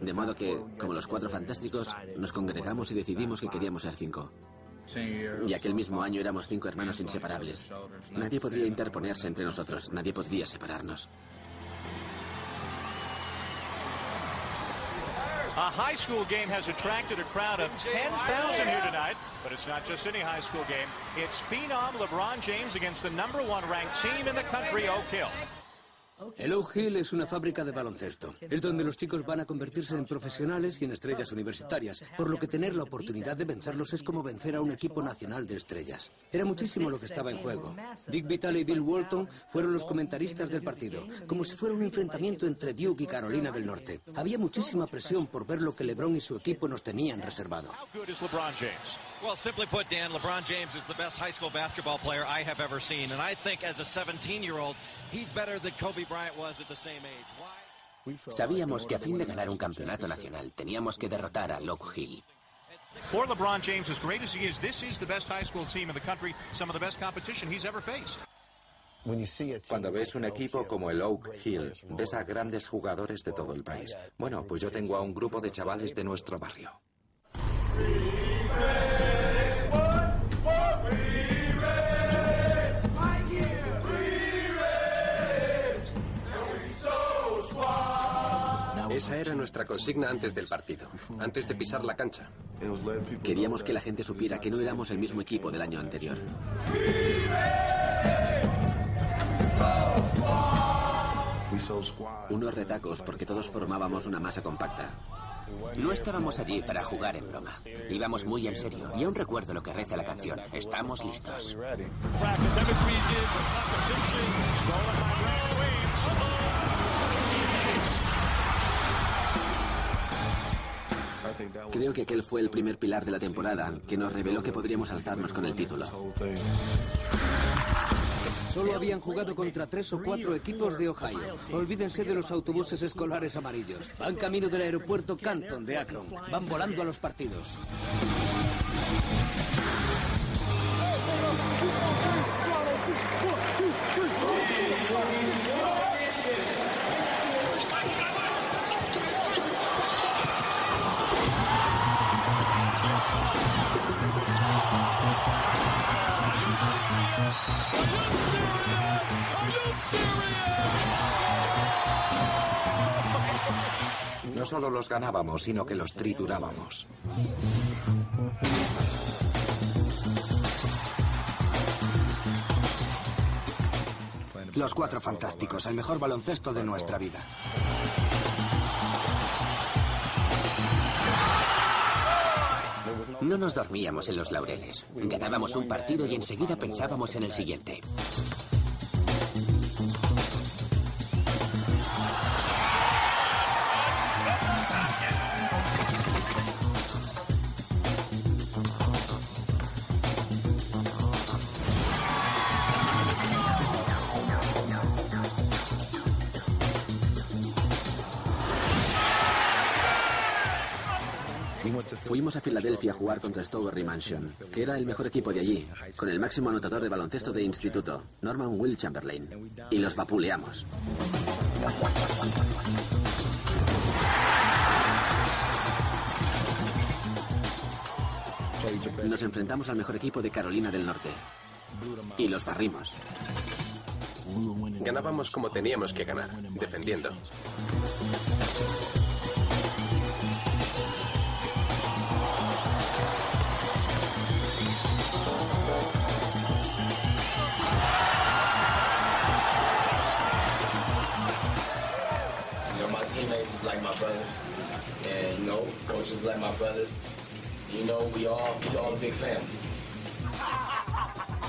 De modo que, como los cuatro fantásticos, nos congregamos y decidimos que queríamos ser cinco. Y aquel mismo año éramos cinco hermanos inseparables. Nadie podría interponerse entre nosotros, nadie podría separarnos. A high school game has attracted a crowd of 10,000 here tonight, but it's not just any high school game. It's phenom LeBron James against the number one ranked team in the country, Oak Hill. El Oak Hill es una fábrica de baloncesto. Es donde los chicos van a convertirse en profesionales y en estrellas universitarias, por lo que tener la oportunidad de vencerlos es como vencer a un equipo nacional de estrellas. Era muchísimo lo que estaba en juego. Dick Vitale y Bill Walton fueron los comentaristas del partido, como si fuera un enfrentamiento entre Duke y Carolina del Norte. Había muchísima presión por ver lo que LeBron y su equipo nos tenían reservado. Well, simply put, Dan, LeBron James is the best high school basketball player I have ever seen. And I think as a 17-year-old, he's better than Kobe Bryant was at the same age. Why? Sabíamos que a fin de ganar un campeonato nacional teníamos que derrotar a Oak Hill. For LeBron James, as great as he is, this is the best high school team in the country, some of the best competition he's ever faced. Cuando ves un equipo como el Oak Hill, ves a grandes jugadores de todo el país. Bueno, pues yo tengo a un grupo de chavales de nuestro barrio. Esa era nuestra consigna antes del partido, antes de pisar la cancha. Queríamos que la gente supiera que no éramos el mismo equipo del año anterior. Unos retacos porque todos formábamos una masa compacta. No estábamos allí para jugar en broma. Íbamos muy en serio. Y aún recuerdo lo que reza la canción. Estamos listos. Creo que aquel fue el primer pilar de la temporada que nos reveló que podríamos alzarnos con el título. Solo habían jugado contra tres o cuatro equipos de Ohio. Olvídense de los autobuses escolares amarillos. Van camino del aeropuerto Canton de Akron. Van volando a los partidos. Solo los ganábamos, sino que los triturábamos. Los cuatro fantásticos, el mejor baloncesto de nuestra vida. No nos dormíamos en los laureles. Ganábamos un partido y enseguida pensábamos en el siguiente. Filadelfia a jugar contra Stowberry Mansion, que era el mejor equipo de allí, con el máximo anotador de baloncesto de instituto, Norman Will Chamberlain. Y los vapuleamos. Nos enfrentamos al mejor equipo de Carolina del Norte. Y los barrimos. Ganábamos como teníamos que ganar, defendiendo. Brothers, and you know, coaches like my brothers. You know, we all we all a big family.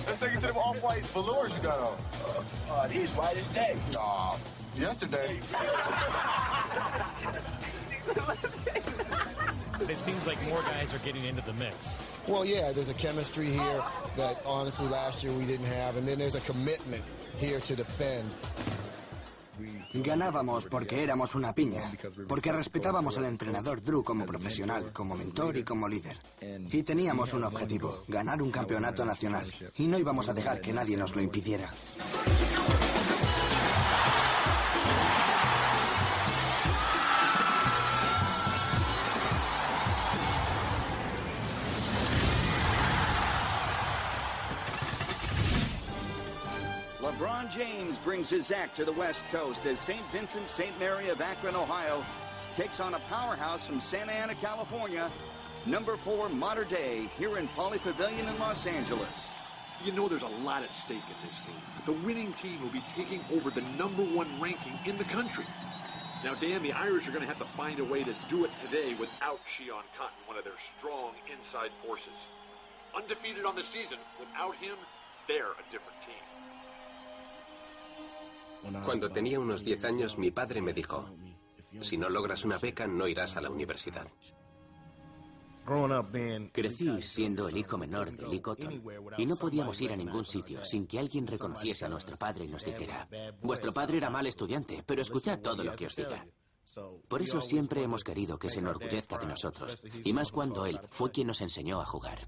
Let's take it to them off-white velours you got on. Uh, these white as day. Aw, yesterday. <laughs> It seems like more guys are getting into the mix. Well, yeah, there's a chemistry here that honestly last year we didn't have, and then there's a commitment here to defend. Ganábamos porque éramos una piña, porque respetábamos al entrenador Drew como profesional, como mentor y como líder. Y teníamos un objetivo, ganar un campeonato nacional. Y no íbamos a dejar que nadie nos lo impidiera. James brings his act to the West Coast as St. Vincent St. Mary of Akron, Ohio, takes on a powerhouse from Santa Ana, California, number four Modern Day, here in Pauley Pavilion in Los Angeles. You know there's a lot at stake in this game. The winning team will be taking over the number one ranking in the country. Now, Dan, the Irish are going to have to find a way to do it today without Sheon Cotton, one of their strong inside forces. Undefeated on the season, without him, they're a different team. Cuando tenía unos 10 años, mi padre me dijo, si no logras una beca, no irás a la universidad. Crecí siendo el hijo menor de Lee Cotton y no podíamos ir a ningún sitio sin que alguien reconociese a nuestro padre y nos dijera, vuestro padre era mal estudiante, pero escuchad todo lo que os diga. Por eso siempre hemos querido que se enorgullezca de nosotros, y más cuando él fue quien nos enseñó a jugar.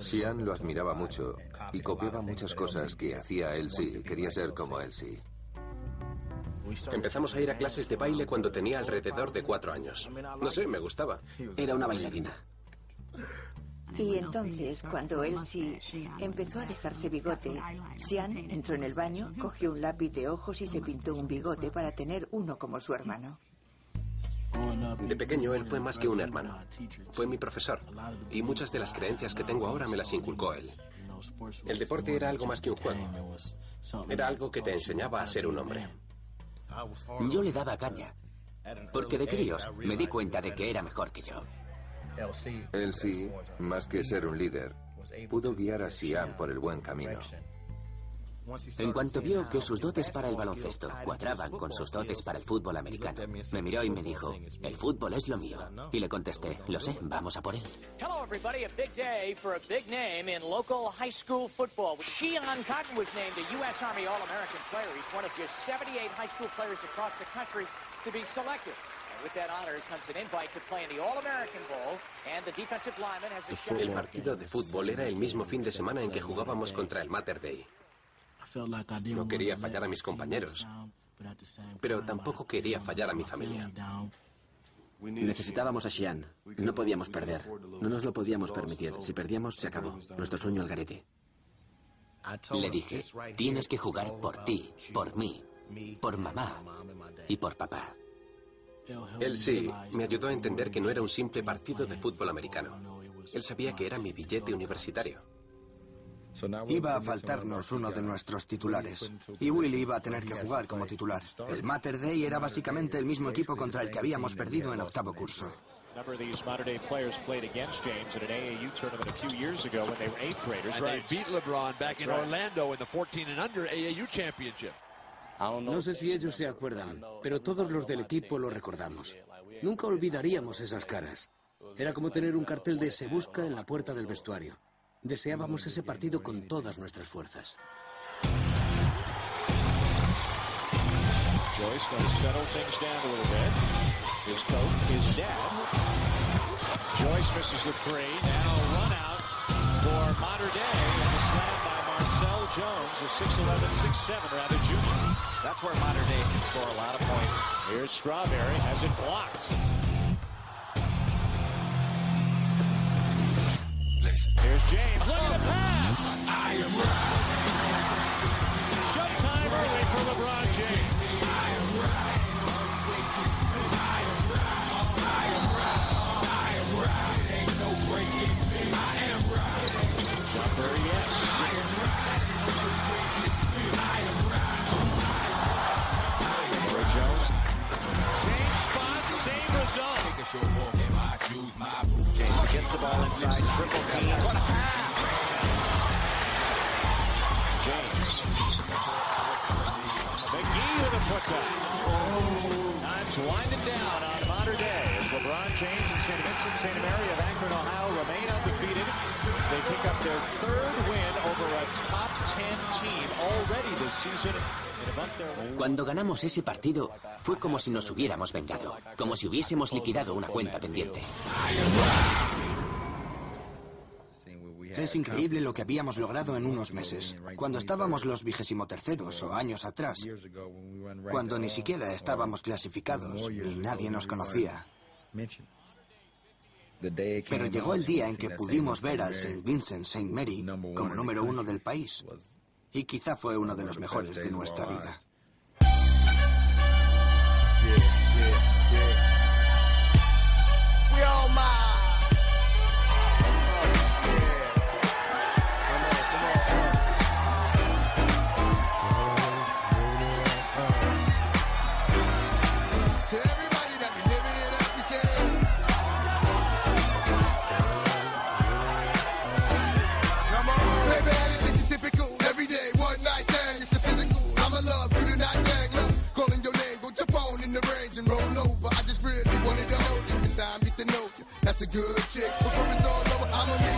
Sian lo admiraba mucho y copiaba muchas cosas que hacía él sí. Quería ser como él sí. Empezamos a ir a clases de baile cuando tenía alrededor de cuatro años. No sé, me gustaba. Era una bailarina. Y entonces, cuando él sí empezó a dejarse bigote, Sian entró en el baño, cogió un lápiz de ojos y se pintó un bigote para tener uno como su hermano. De pequeño él fue más que un hermano. Fue mi profesor. Y muchas de las creencias que tengo ahora me las inculcó él. El deporte era algo más que un juego. Era algo que te enseñaba a ser un hombre. Yo le daba caña, porque de críos me di cuenta de que era mejor que yo. Él sí, más que ser un líder, pudo guiar a Sian por el buen camino. En cuanto vio que sus dotes para el baloncesto cuadraban con sus dotes para el fútbol americano, me miró y me dijo, el fútbol es lo mío. Y le contesté, lo sé, vamos a por él. Hello, everybody. A big day for a big name in local high school football. Sheon Cotton was named a U.S. Army All-American player. He's one of just 78 high school players across the country to be selected. And with that honor comes an invite to play in the All-American Bowl, and the defensive lineman has a shot. El partido de fútbol era el mismo fin de semana en que jugábamos contra el Mater Day. No quería fallar a mis compañeros, pero tampoco quería fallar a mi familia. Necesitábamos a Xian. No podíamos perder. No nos lo podíamos permitir. Si perdíamos, se acabó. Nuestro sueño al garete. Le dije, tienes que jugar por ti, por mí, por mamá y por papá. Él sí, me ayudó a entender que no era un simple partido de fútbol americano. Él sabía que era mi billete universitario. Iba a faltarnos uno de nuestros titulares. Y Willy iba a tener que jugar como titular. El Mater Day era básicamente el mismo equipo contra el que habíamos perdido en octavo curso. number of these modern day players played against James at an AAU tournament a few years ago when they were eighth graders. And right. they beat LeBron back That's in right. Orlando in the 14 and under AAU championship. No sé si ellos se acuerdan, pero todos los del equipo lo recordamos. Nunca olvidaríamos esas caras. Era como tener un cartel de se busca en la puerta del vestuario. Deseábamos ese partido con todas nuestras fuerzas. Joyce a misses the three. Now run out for Mater Day. And a slam by Marcel Jones, a 6'11", 6'7", rather junior. That's where Mater Day can score a lot of points. Here's Strawberry, has it blocked. Here's James. Look at the pass. I am Showtime early for LeBron James. I am right. I am right. I am right. I am right. Ain't no breaking me. I am right. Jumper, yes. I am right. I am right. Roy Jones. Same spot, same result. James gets the ball inside, triple team. What a pass! James. McGee with a putback. Winding down on Mater Day as LeBron James and St. Vincent St. Mary of Akron, Ohio remain undefeated. They pick up their third win over a top 10 team already this season. Cuando ganamos ese partido, fue como si nos hubiéramos vengado, como si hubiésemos liquidado una cuenta pendiente. Es increíble lo que habíamos logrado en unos meses. Cuando estábamos los vigésimo terceros o años atrás, cuando ni siquiera estábamos clasificados y nadie nos conocía. Pero llegó el día en que pudimos ver al St. Vincent St. Mary como número uno del país. Y quizá fue uno de los mejores de nuestra vida. We all mine. Good chick. Before it's all over, I'ma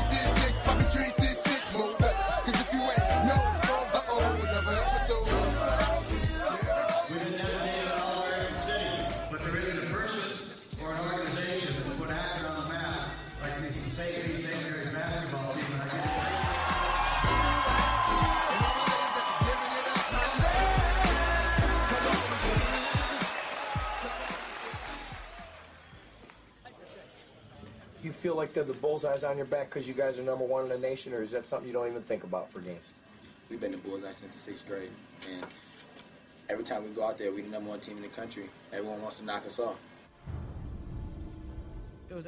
You feel like the, the bullseye's on your back because you guys are number one in the nation, or is that something you don't even think about for games? We've been the Bullseye since the sixth grade, and every time we go out there, we're the number one team in the country. Everyone wants to knock us off.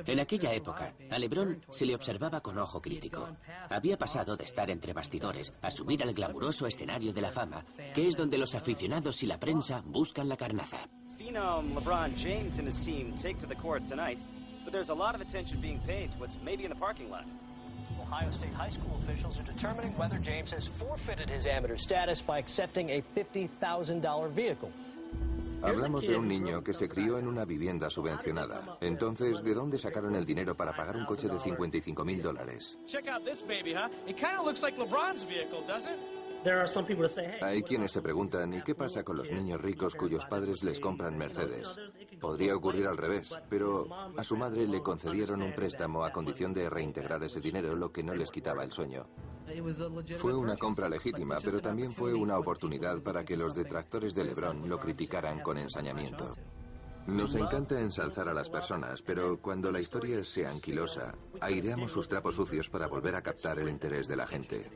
En aquella época, a LeBron se le observaba con ojo crítico. Había pasado de estar entre bastidores a subir al glamuroso escenario de la fama, que es donde los aficionados y la prensa buscan la carnaza. Phenom LeBron James and his team take to the court tonight, but there's a lot of attention being paid to what's maybe in the parking lot. Ohio State high school officials are determining whether James has forfeited his amateur status by accepting a $50,000 vehicle. Hablamos de un niño que se crió en una vivienda subvencionada. Entonces, ¿de dónde sacaron el dinero para pagar un coche de 55 mil dólares? Check out this baby, huh? It kind of looks like LeBron's vehicle, doesn't it? Hay quienes se preguntan, ¿y qué pasa con los niños ricos cuyos padres les compran Mercedes? Podría ocurrir al revés, pero a su madre le concedieron un préstamo a condición de reintegrar ese dinero, lo que no les quitaba el sueño. Fue una compra legítima, pero también fue una oportunidad para que los detractores de Lebron lo criticaran con ensañamiento. Nos encanta ensalzar a las personas, pero cuando la historia sea anquilosa, aireamos sus trapos sucios para volver a captar el interés de la gente.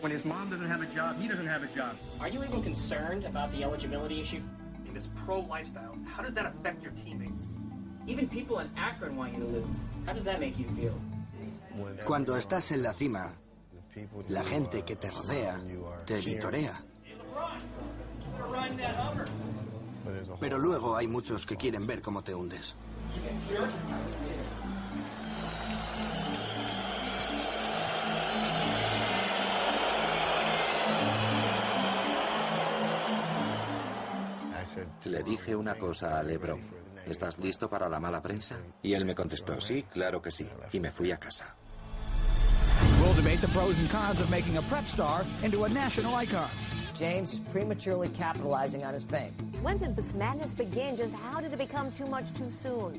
When his mom doesn't have a job, he doesn't have a job? Are you even concerned about the eligibility issue? In this pro lifestyle, how does that affect your teammates? Even people in Akron want you to lose. How does that make you feel? Cuando estás en la cima, la gente que te rodea te vitorea. Pero luego hay muchos que quieren ver cómo te hundes. Le dije una cosa a LeBron. ¿Estás listo para la mala prensa? Y él me contestó, sí, claro que sí. Y me fui a casa. We'll debate the pros and cons of making a prep star into a national icon. James is prematurely capitalizing on his fame. When did this madness begin? Just how did it become too much too soon?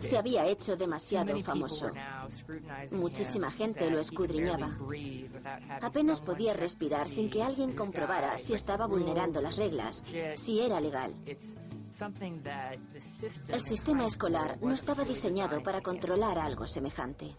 Se había hecho demasiado famoso. Muchísima gente lo escudriñaba. Apenas podía respirar sin que alguien comprobara si estaba vulnerando las reglas, si era legal. El sistema escolar no estaba diseñado para controlar algo semejante.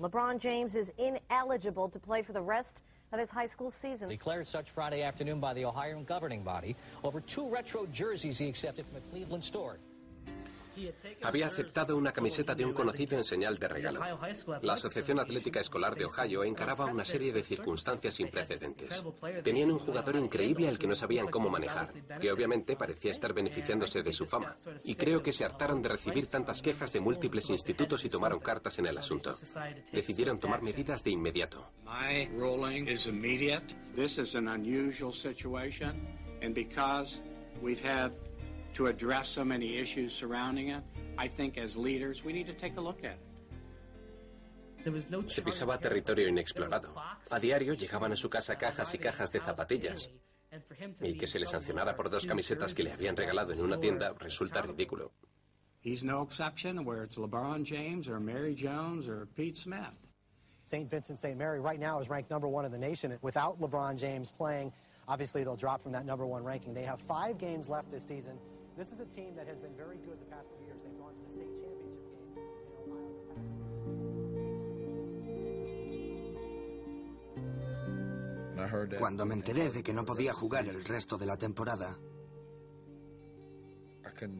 LeBron James is ineligible to play for the rest of his high school season. Declared such Friday afternoon by the Ohio governing body over two retro jerseys he accepted from a Cleveland store. Había aceptado una camiseta de un conocido en señal de regalo. La Asociación Atlética Escolar de Ohio encaraba una serie de circunstancias sin precedentes. Tenían un jugador increíble al que no sabían cómo manejar, que obviamente parecía estar beneficiándose de su fama. Y creo que se hartaron de recibir tantas quejas de múltiples institutos y tomaron cartas en el asunto. Decidieron tomar medidas de inmediato. We've had to address so many issues surrounding it, I think as leaders we need to take a look at it. Se pisaba territorio inexplorado. A diario llegaban a su casa cajas y cajas de zapatillas. Y que se le sancionara por dos camisetas que le habían regalado en una tienda resulta ridículo. He's no exception where it's LeBron James or Mary Jones or Pete Smith. St. Vincent St. Mary right now is ranked number one in the nation. Without LeBron James playing, obviously they'll drop from that number one ranking. They have five games left this season. This is a team that has been very good the past few years. They've gone to the state championship game Cuando me enteré de que no podía jugar el resto de la temporada,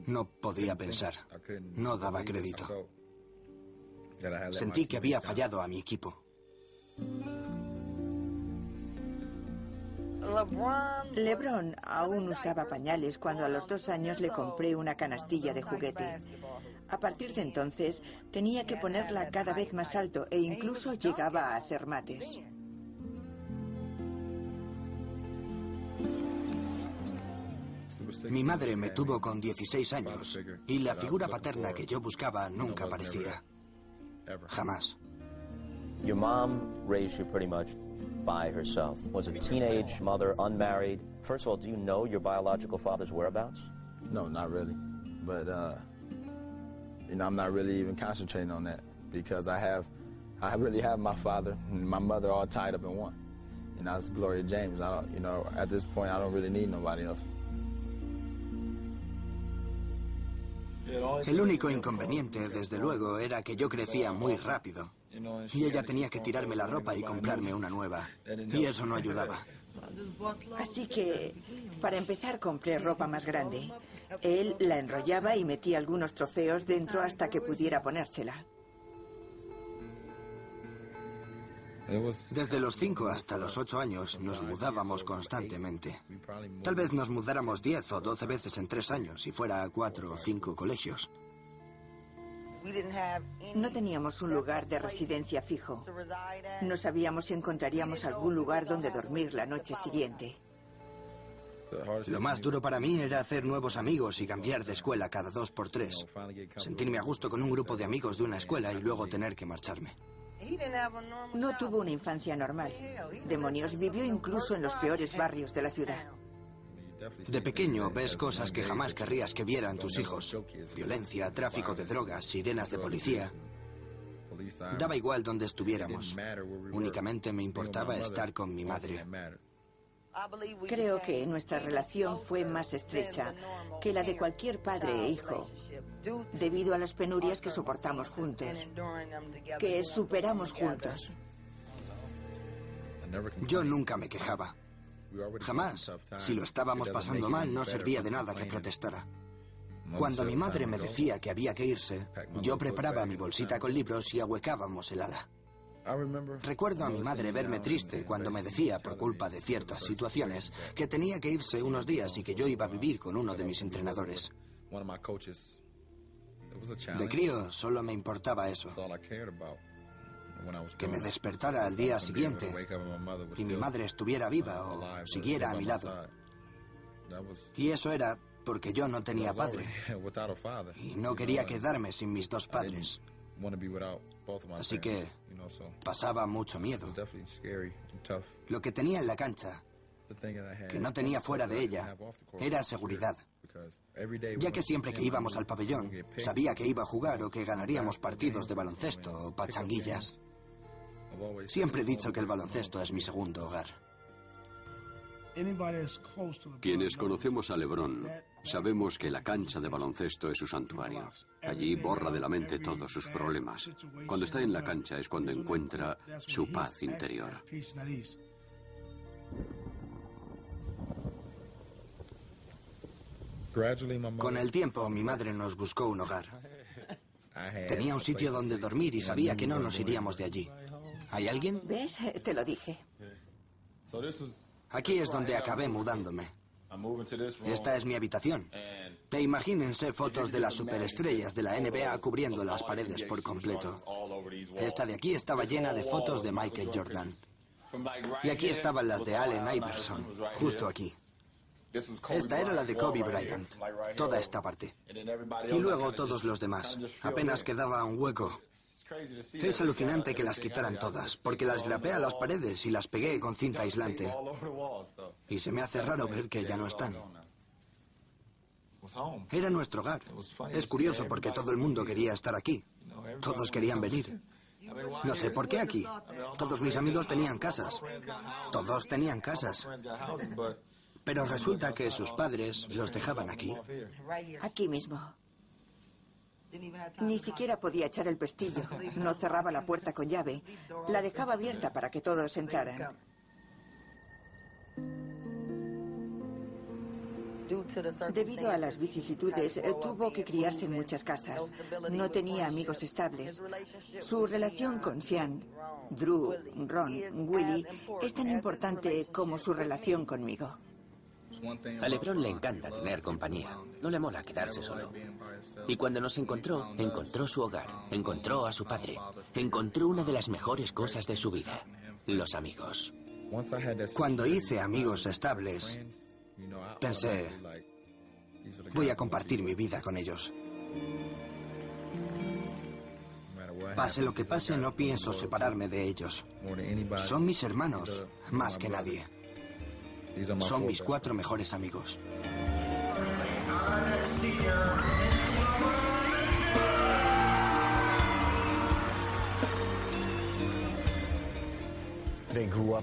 no podía pensar. No daba crédito. Sentí que había fallado a mi equipo. LeBron aún usaba pañales cuando a los dos años le compré una canastilla de juguete. A partir de entonces tenía que ponerla cada vez más alto e incluso llegaba a hacer mates. Mi madre me tuvo con 16 años y la figura paterna que yo buscaba nunca aparecía. Jamás. Your mom raised you pretty much by herself. Was a teenage mother, unmarried. First of all, do you know your biological father's whereabouts? No, not really. But uh, you know, I'm not really even concentrating on that because I have, I really have my father and my mother all tied up in one, and that's Gloria James. I don't, you know, at this point, I don't really need nobody else. El único inconveniente, desde luego, era que yo crecía muy rápido. Y ella tenía que tirarme la ropa y comprarme una nueva. Y eso no ayudaba. Así que, para empezar, compré ropa más grande. Él la enrollaba y metía algunos trofeos dentro hasta que pudiera ponérsela. Desde los 5 hasta los 8 años nos mudábamos constantemente. Tal vez nos mudáramos 10 o 12 veces en 3 años si fuera a 4 o 5 colegios. No teníamos un lugar de residencia fijo. No sabíamos si encontraríamos algún lugar donde dormir la noche siguiente. Lo más duro para mí era hacer nuevos amigos y cambiar de escuela cada dos por tres. Sentirme a gusto con un grupo de amigos de una escuela y luego tener que marcharme. No tuvo una infancia normal. Demonios vivió incluso en los peores barrios de la ciudad. De pequeño ves cosas que jamás querrías que vieran tus hijos. Violencia, tráfico de drogas, sirenas de policía. Daba igual donde estuviéramos. Únicamente me importaba estar con mi madre. Creo que nuestra relación fue más estrecha que la de cualquier padre e hijo, debido a las penurias que soportamos juntos, que superamos juntos. Yo nunca me quejaba. Jamás. Si lo estábamos pasando mal, no servía de nada que protestara. Cuando mi madre me decía que había que irse, yo preparaba mi bolsita con libros y ahuecábamos el ala. Recuerdo a mi madre verme triste cuando me decía, por culpa de ciertas situaciones, que tenía que irse unos días y que yo iba a vivir con uno de mis entrenadores. De crío solo me importaba eso. Que me despertara al día siguiente y mi madre estuviera viva o siguiera a mi lado. Y eso era porque yo no tenía padre <laughs> y no quería quedarme sin mis dos padres. Así que pasaba mucho miedo. Lo que tenía en la cancha, que no tenía fuera de ella, era seguridad. Ya que siempre que íbamos al pabellón, sabía que iba a jugar o que ganaríamos partidos de baloncesto o pachanguillas. Siempre he dicho que el baloncesto es mi segundo hogar. Quienes conocemos a Lebron sabemos que la cancha de baloncesto es su santuario. Allí borra de la mente todos sus problemas. Cuando está en la cancha es cuando encuentra su paz interior. Con el tiempo mi madre nos buscó un hogar. Tenía un sitio donde dormir y sabía que no nos iríamos de allí. ¿Hay alguien? ¿Ves? Te lo dije. Aquí es donde acabé mudándome. Esta es mi habitación. E imagínense fotos de las superestrellas de la NBA cubriendo las paredes por completo. Esta de aquí estaba llena de fotos de Michael Jordan. Y aquí estaban las de Allen Iverson, justo aquí. Esta era la de Kobe Bryant, toda esta parte. Y luego todos los demás. Apenas quedaba un hueco. Es alucinante que las quitaran todas, porque las grapé a las paredes y las pegué con cinta aislante. Y se me hace raro ver que ya no están. Era nuestro hogar. Es curioso porque todo el mundo quería estar aquí. Todos querían venir. No sé por qué aquí. Todos mis amigos tenían casas. Todos tenían casas. Pero resulta que sus padres los dejaban aquí. Aquí mismo. Ni siquiera podía echar el pestillo. No cerraba la puerta con llave. La dejaba abierta para que todos entraran. Debido a las vicisitudes, eh, tuvo que criarse en muchas casas. No tenía amigos estables. Su relación con Sean, Drew, Ron, Willie es tan importante como su relación conmigo. A Lebron le encanta tener compañía. No le mola quedarse solo. Y cuando nos encontró, encontró su hogar, encontró a su padre, encontró una de las mejores cosas de su vida, los amigos. Cuando hice amigos estables, pensé, voy a compartir mi vida con ellos. Pase lo que pase, no pienso separarme de ellos. Son mis hermanos, más que nadie. Son mis cuatro mejores amigos.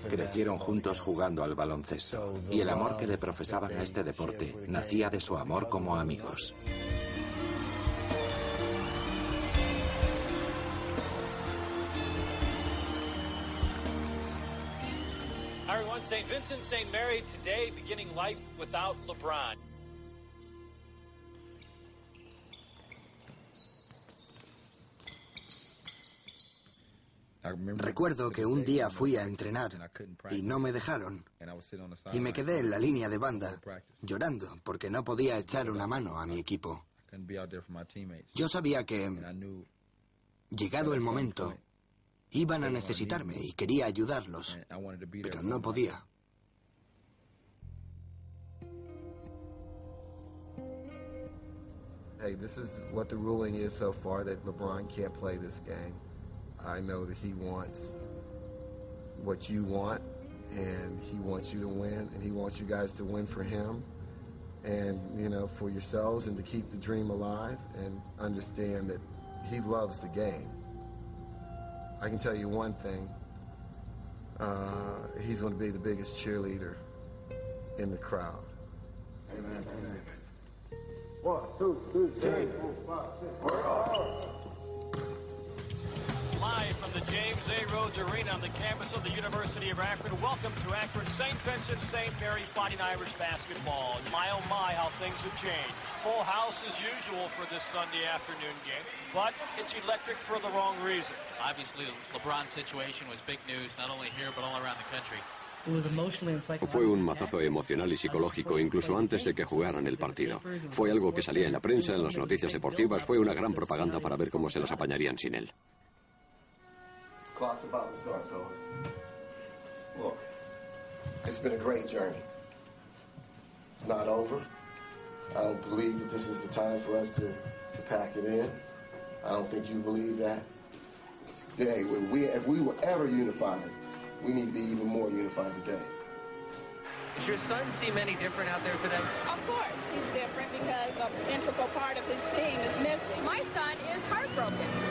Crecieron juntos jugando al baloncesto y el amor que le profesaban a este deporte nacía de su amor como amigos. St. Vincent, St. Mary today beginning life without LeBron. Recuerdo que un día fui a entrenar y no me dejaron. Y me quedé en la línea de banda, llorando, porque no podía echar una mano a mi equipo. Yo sabía que, llegado el momento, iban a necesitarme y quería ayudarlos, pero no podía. Hey, this is what the ruling is so far that LeBron can't play this game. I know that he wants what you want, and he wants you to win, and he wants you guys to win for him, and, you know, for yourselves, and to keep the dream alive, and understand that he loves the game. I can tell you one thing. Uh, he's going to be the biggest cheerleader in the crowd. Amen. Amen. One, two, three, four, five, six. We're Live from the James A. Rhodes Arena on the campus of the University of Akron. Welcome to Akron St. Vincent St. Mary Fighting Irish basketball. My oh my, how things have changed. Full house as usual for this Sunday afternoon game, but it's electric for the wrong reason. Obviously, the LeBron situation was big news, not only here, but all around the country. Fue un mazazo emocional y psicológico incluso antes de que jugaran el partido. Fue algo que salía en la prensa, en las noticias deportivas, fue una gran propaganda para ver cómo se las apañarían sin él. Clock's about to start, fellas. Look, it's been a great journey. It's not over. I don't believe that this is the time for us to, to pack it in. I don't think you believe that. Hey, we, if we were ever unified, we need to be even more unified today. Does your son seem any different out there today? Of course, he's different because an integral part of his team is missing. My son is heartbroken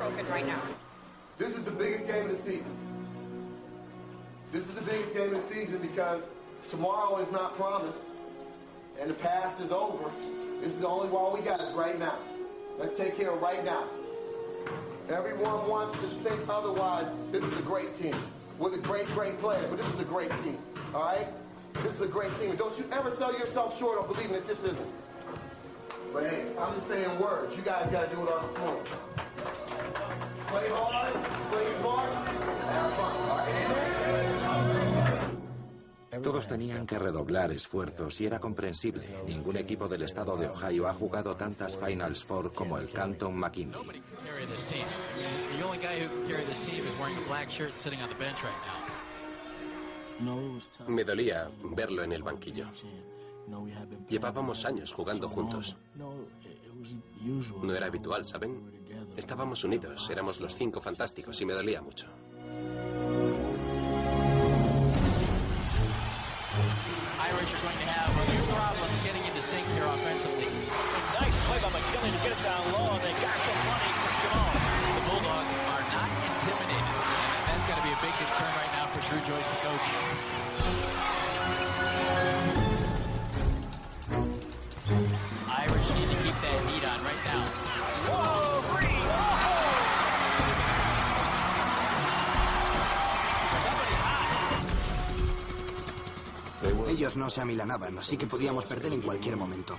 Right now. This is the biggest game of the season. This is the biggest game of the season because tomorrow is not promised and the past is over. This is the only while we got is right now. Let's take care of right now. Everyone wants to think otherwise. This is a great team with a great, great player, but this is a great team. All right? This is a great team. Don't you ever sell yourself short on believing that this isn't. But hey, I'm just saying words. You guys got to do it on the floor. Todos tenían que redoblar esfuerzos y era comprensible. Ningún equipo del estado de Ohio ha jugado tantas Finals Four como el Canton McKinley. The only guy who can carry this team is wearing a black shirt and sitting on the bench right now. Me dolía verlo en el banquillo. Llevábamos años jugando juntos. No era habitual, ¿saben? Estábamos unidos, éramos los cinco fantásticos y me dolía mucho. Irish are going to have a few problems getting Ellos no se amilanaban, así que podíamos perder en cualquier momento.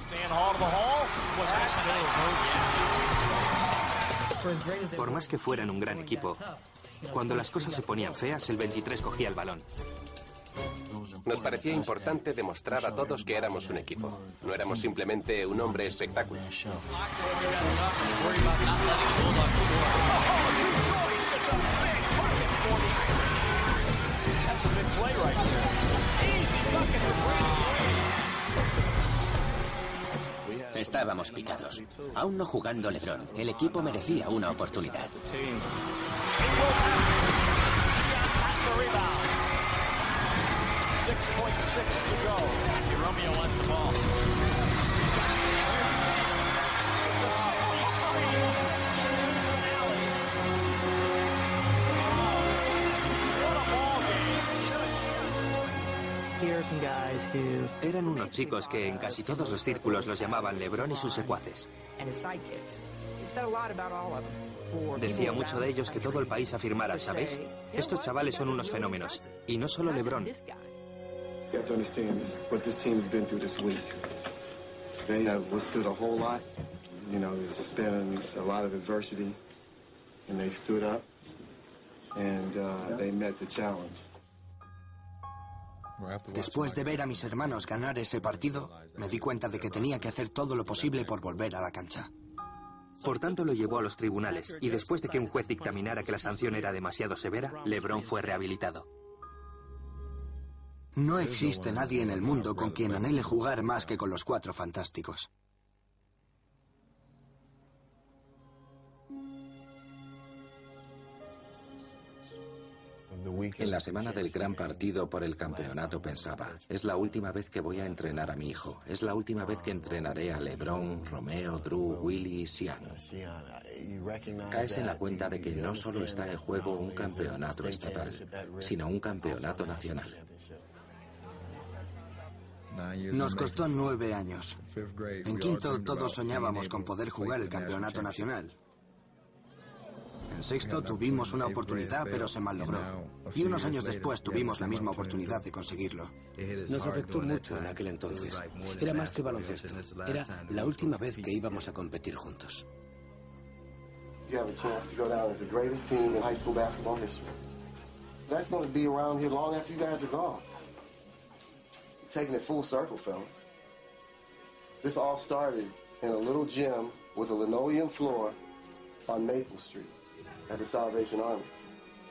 Por más que fueran un gran equipo, cuando las cosas se ponían feas, el 23 cogía el balón. Nos parecía importante demostrar a todos que éramos un equipo. No éramos simplemente un hombre espectáculo. Estábamos picados. Aún no jugando LeBron, el equipo merecía una oportunidad. Eran unos chicos que en casi todos los círculos los llamaban Lebron y sus secuaces. Decía mucho de ellos que todo el país afirmara, ¿sabéis? Estos chavales son unos fenómenos. Y no solo lot, You know, there's been a lot of adversity, and they stood up and uh, they met the challenge. Después de ver a mis hermanos ganar ese partido, me di cuenta de que tenía que hacer todo lo posible por volver a la cancha. Por tanto, lo llevó a los tribunales y después de que un juez dictaminara que la sanción era demasiado severa, LeBron fue rehabilitado. No existe nadie en el mundo con quien anhele jugar más que con los cuatro fantásticos. En la semana del gran partido por el campeonato pensaba, es la última vez que voy a entrenar a mi hijo, es la última vez que entrenaré a Lebron, Romeo, Drew, Willy y Sian. Caes en la cuenta de que no solo está en juego un campeonato estatal, sino un campeonato nacional. Nos costó nueve años. En quinto todos soñábamos con poder jugar el campeonato nacional. En sexto tuvimos una oportunidad, pero se malogró. Y unos años después tuvimos la misma oportunidad de conseguirlo. Nos afectó mucho en aquel entonces. Era más que baloncesto. Era la última vez que íbamos a competir juntos. You have a chance to go down as the greatest team in high school basketball history. That's going to be around here long after you guys are gone. Taking it full circle, fellas. This all started in a little gym with a linoleum floor on Maple Street. At the Salvation Army.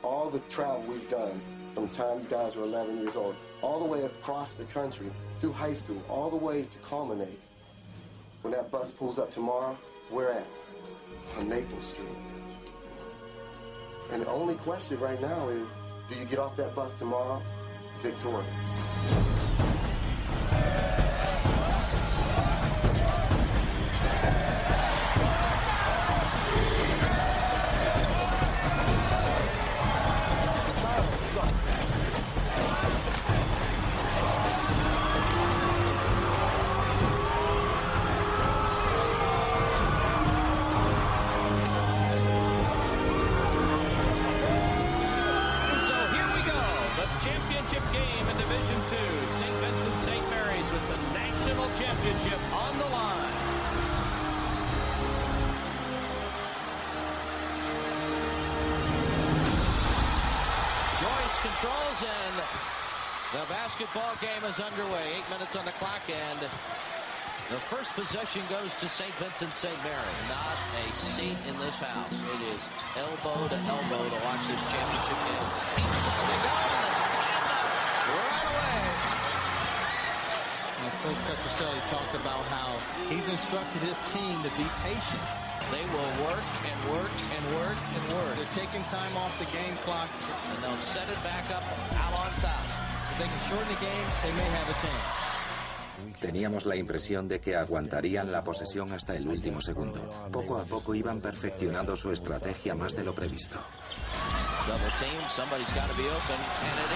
All the travel we've done from the time you guys were 11 years old, all the way across the country, through high school, all the way to culminate. When that bus pulls up tomorrow, we're at? On Maple Street. And the only question right now is, do you get off that bus tomorrow victorious? Is underway. Eight minutes on the clock, and the first possession goes to St. Vincent St. Mary. Not a seat in this house. It is elbow to elbow to watch this championship game. Inside they go, and the slam right away. Coach Petroselli talked about how he's instructed his team to be patient. They will work and work and work and work. They're taking time off the game clock. And they'll set it back up out on top. Teníamos la impresión de que aguantarían la posesión hasta el último segundo. Poco a poco iban perfeccionando su estrategia más de lo previsto. Double team, somebody's got to be open, and it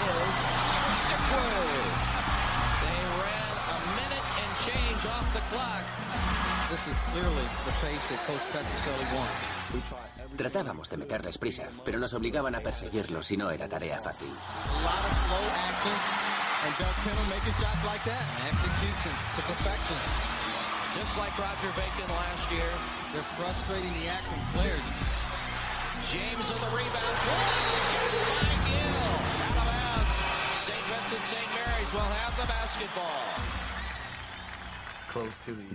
is change off the clock. This is clearly the pace that Coach Petroselli wants. Tratábamos de meterles prisa, pero nos obligaban a perseguirlos y no era tarea fácil. And Doug Kendall making shots like that. Execution to perfection. Just like Roger Bacon last year. They're frustrating the acting players. James on the rebound. By Gill. Out of bounds. St. Vincent St. Mary's will have the basketball.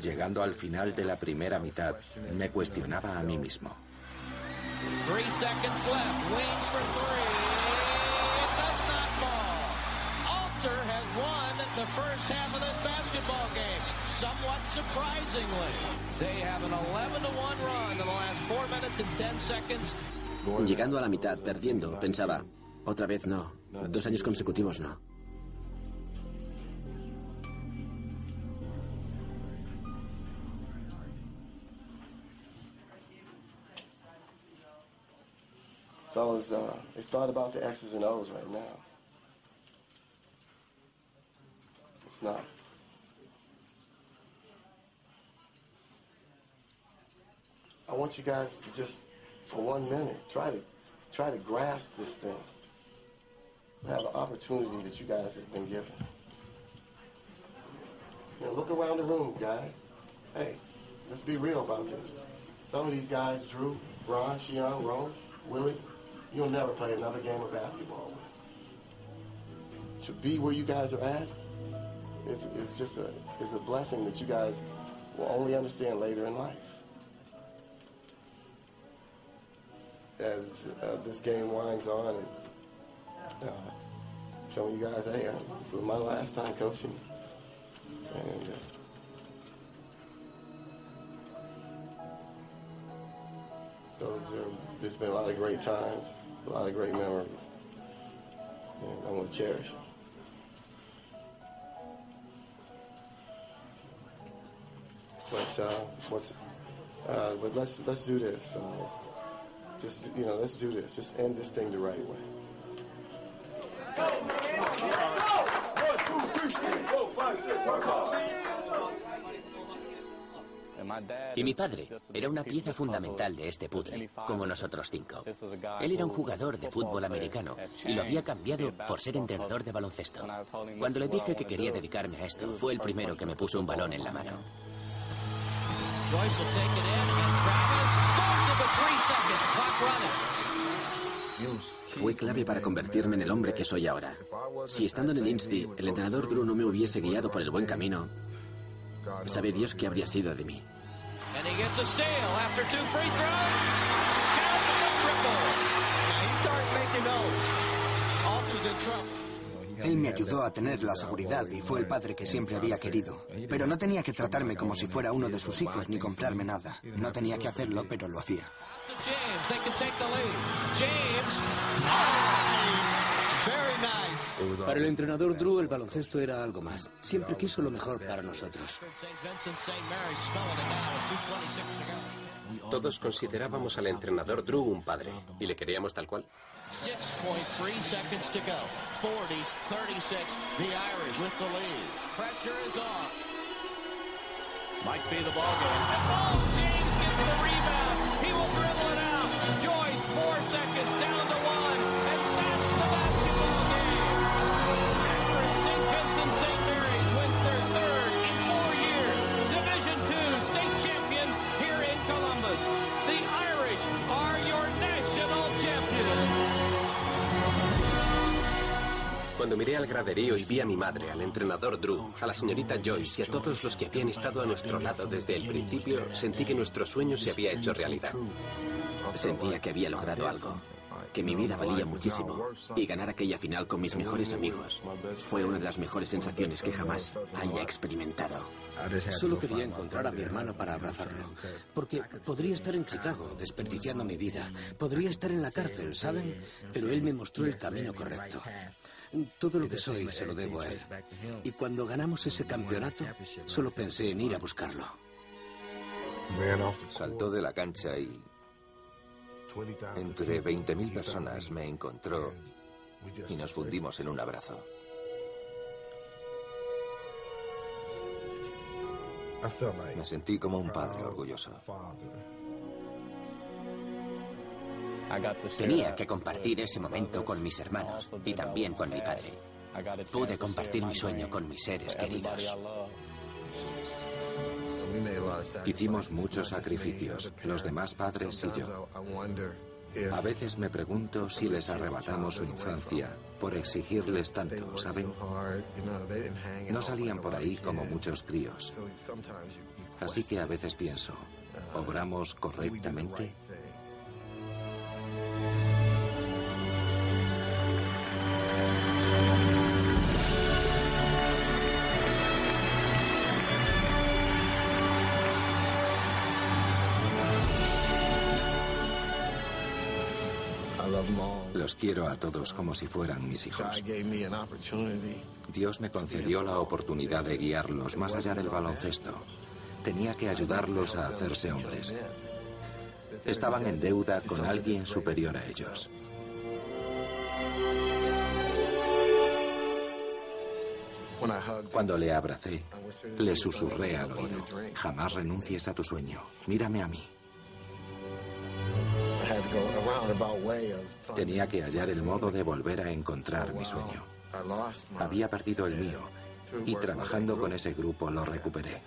Llegando al final de la primera mitad, me cuestionaba a mí mismo. Three seconds left. Wings for three. the first half of this basketball game, somewhat surprisingly. They have an 11 to 1 run in the last 4 minutes and 10 seconds. Llegando a la mitad, perdiendo, pensaba, otra vez no. Dos años consecutivos no. Fellas, uh, it's not about the X's and O's right now. It's not. I want you guys to just, for one minute, try to try to grasp this thing. Have an opportunity that you guys have been given. You look around the room, guys. Hey, Let's be real about this. Some of these guys, Drew, Ron, Shion, Rome, Willie, you'll never play another game of basketball. To be where you guys are at is, is just a, is a blessing that you guys will only understand later in life. As uh, this game winds on and uh, some of you guys, hey, uh, this is my last time coaching. Those are, there's been a lot of great times, a lot of great memories. And I'm going to cherish them. But uh, what's, uh, but let's let's do this. Uh, just you know, let's do this. Just end this thing the right way. Y mi padre era una pieza fundamental de este puzzle, como nosotros cinco. Él era un jugador de fútbol americano y lo había cambiado por ser entrenador de baloncesto. Cuando le dije que quería dedicarme a esto, fue el primero que me puso un balón en la mano. Fue clave para convertirme en el hombre que soy ahora. Si estando en el Insti, el entrenador Drew no me hubiese guiado por el buen camino, sabe Dios qué habría sido de mí. And he gets a steal after two free throws. Count the triple. Now he started making those. Alter's in trouble. Él me ayudó a tener la seguridad y fue el padre que siempre había querido. Pero no tenía que tratarme como si fuera uno de sus hijos ni comprarme nada. No tenía que hacerlo, pero lo hacía. James, they can take the lead. James. Nice. Para el entrenador Drew el baloncesto era algo más. Siempre quiso lo mejor para nosotros. St. Vincent, St. Mary's spelling it now with 2.26 to go. Todos considerábamos al entrenador Drew un padre y le queríamos tal cual. 6.3 seconds to go. 40, 36. The Irish with the lead. Pressure is on. Might be the ball game. And oh, James gets the rebound. Cuando miré al graderío y vi a mi madre, al entrenador Drew, a la señorita Joyce y a todos los que habían estado a nuestro lado desde el principio, sentí que nuestro sueño se había hecho realidad. Sentía que había logrado algo, que mi vida valía muchísimo y ganar aquella final con mis mejores amigos fue una de las mejores sensaciones que jamás haya experimentado. Solo quería encontrar a mi hermano para abrazarlo, porque podría estar en Chicago desperdiciando mi vida, podría estar en la cárcel, ¿saben? Pero él me mostró el camino correcto. Todo lo que soy se lo debo a él. Y cuando ganamos ese campeonato, solo pensé en ir a buscarlo. Saltó de la cancha y entre 20.000 personas me encontró y nos fundimos en un abrazo. Me sentí como un padre orgulloso. Tenía que compartir ese momento con mis hermanos y también con mi padre. Pude compartir mi sueño con mis seres queridos. Hicimos muchos sacrificios, los demás padres y yo. A veces me pregunto si les arrebatamos su infancia por exigirles tanto, ¿saben? No salían por ahí como muchos críos. Así que a veces pienso, ¿obramos correctamente? Quiero a todos como si fueran mis hijos. Dios me concedió la oportunidad de guiarlos más allá del baloncesto. Tenía que ayudarlos a hacerse hombres. Estaban en deuda con alguien superior a ellos. Cuando le abracé, le susurré al oído, jamás renuncies a tu sueño, mírame a mí. Tenía que hallar el modo de volver a encontrar mi sueño. Había perdido el mío y trabajando con ese grupo lo recuperé.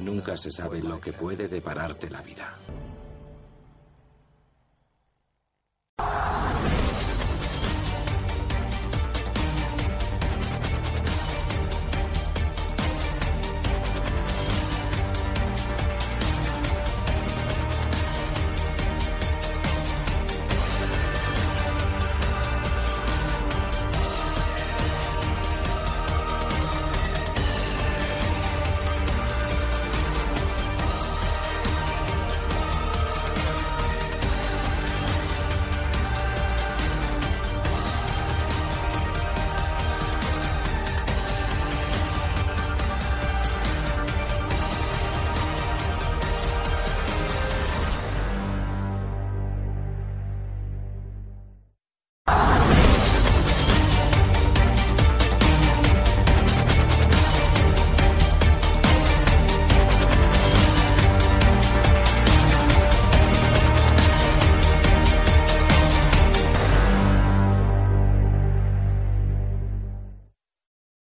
Nunca se sabe lo que puede depararte la vida.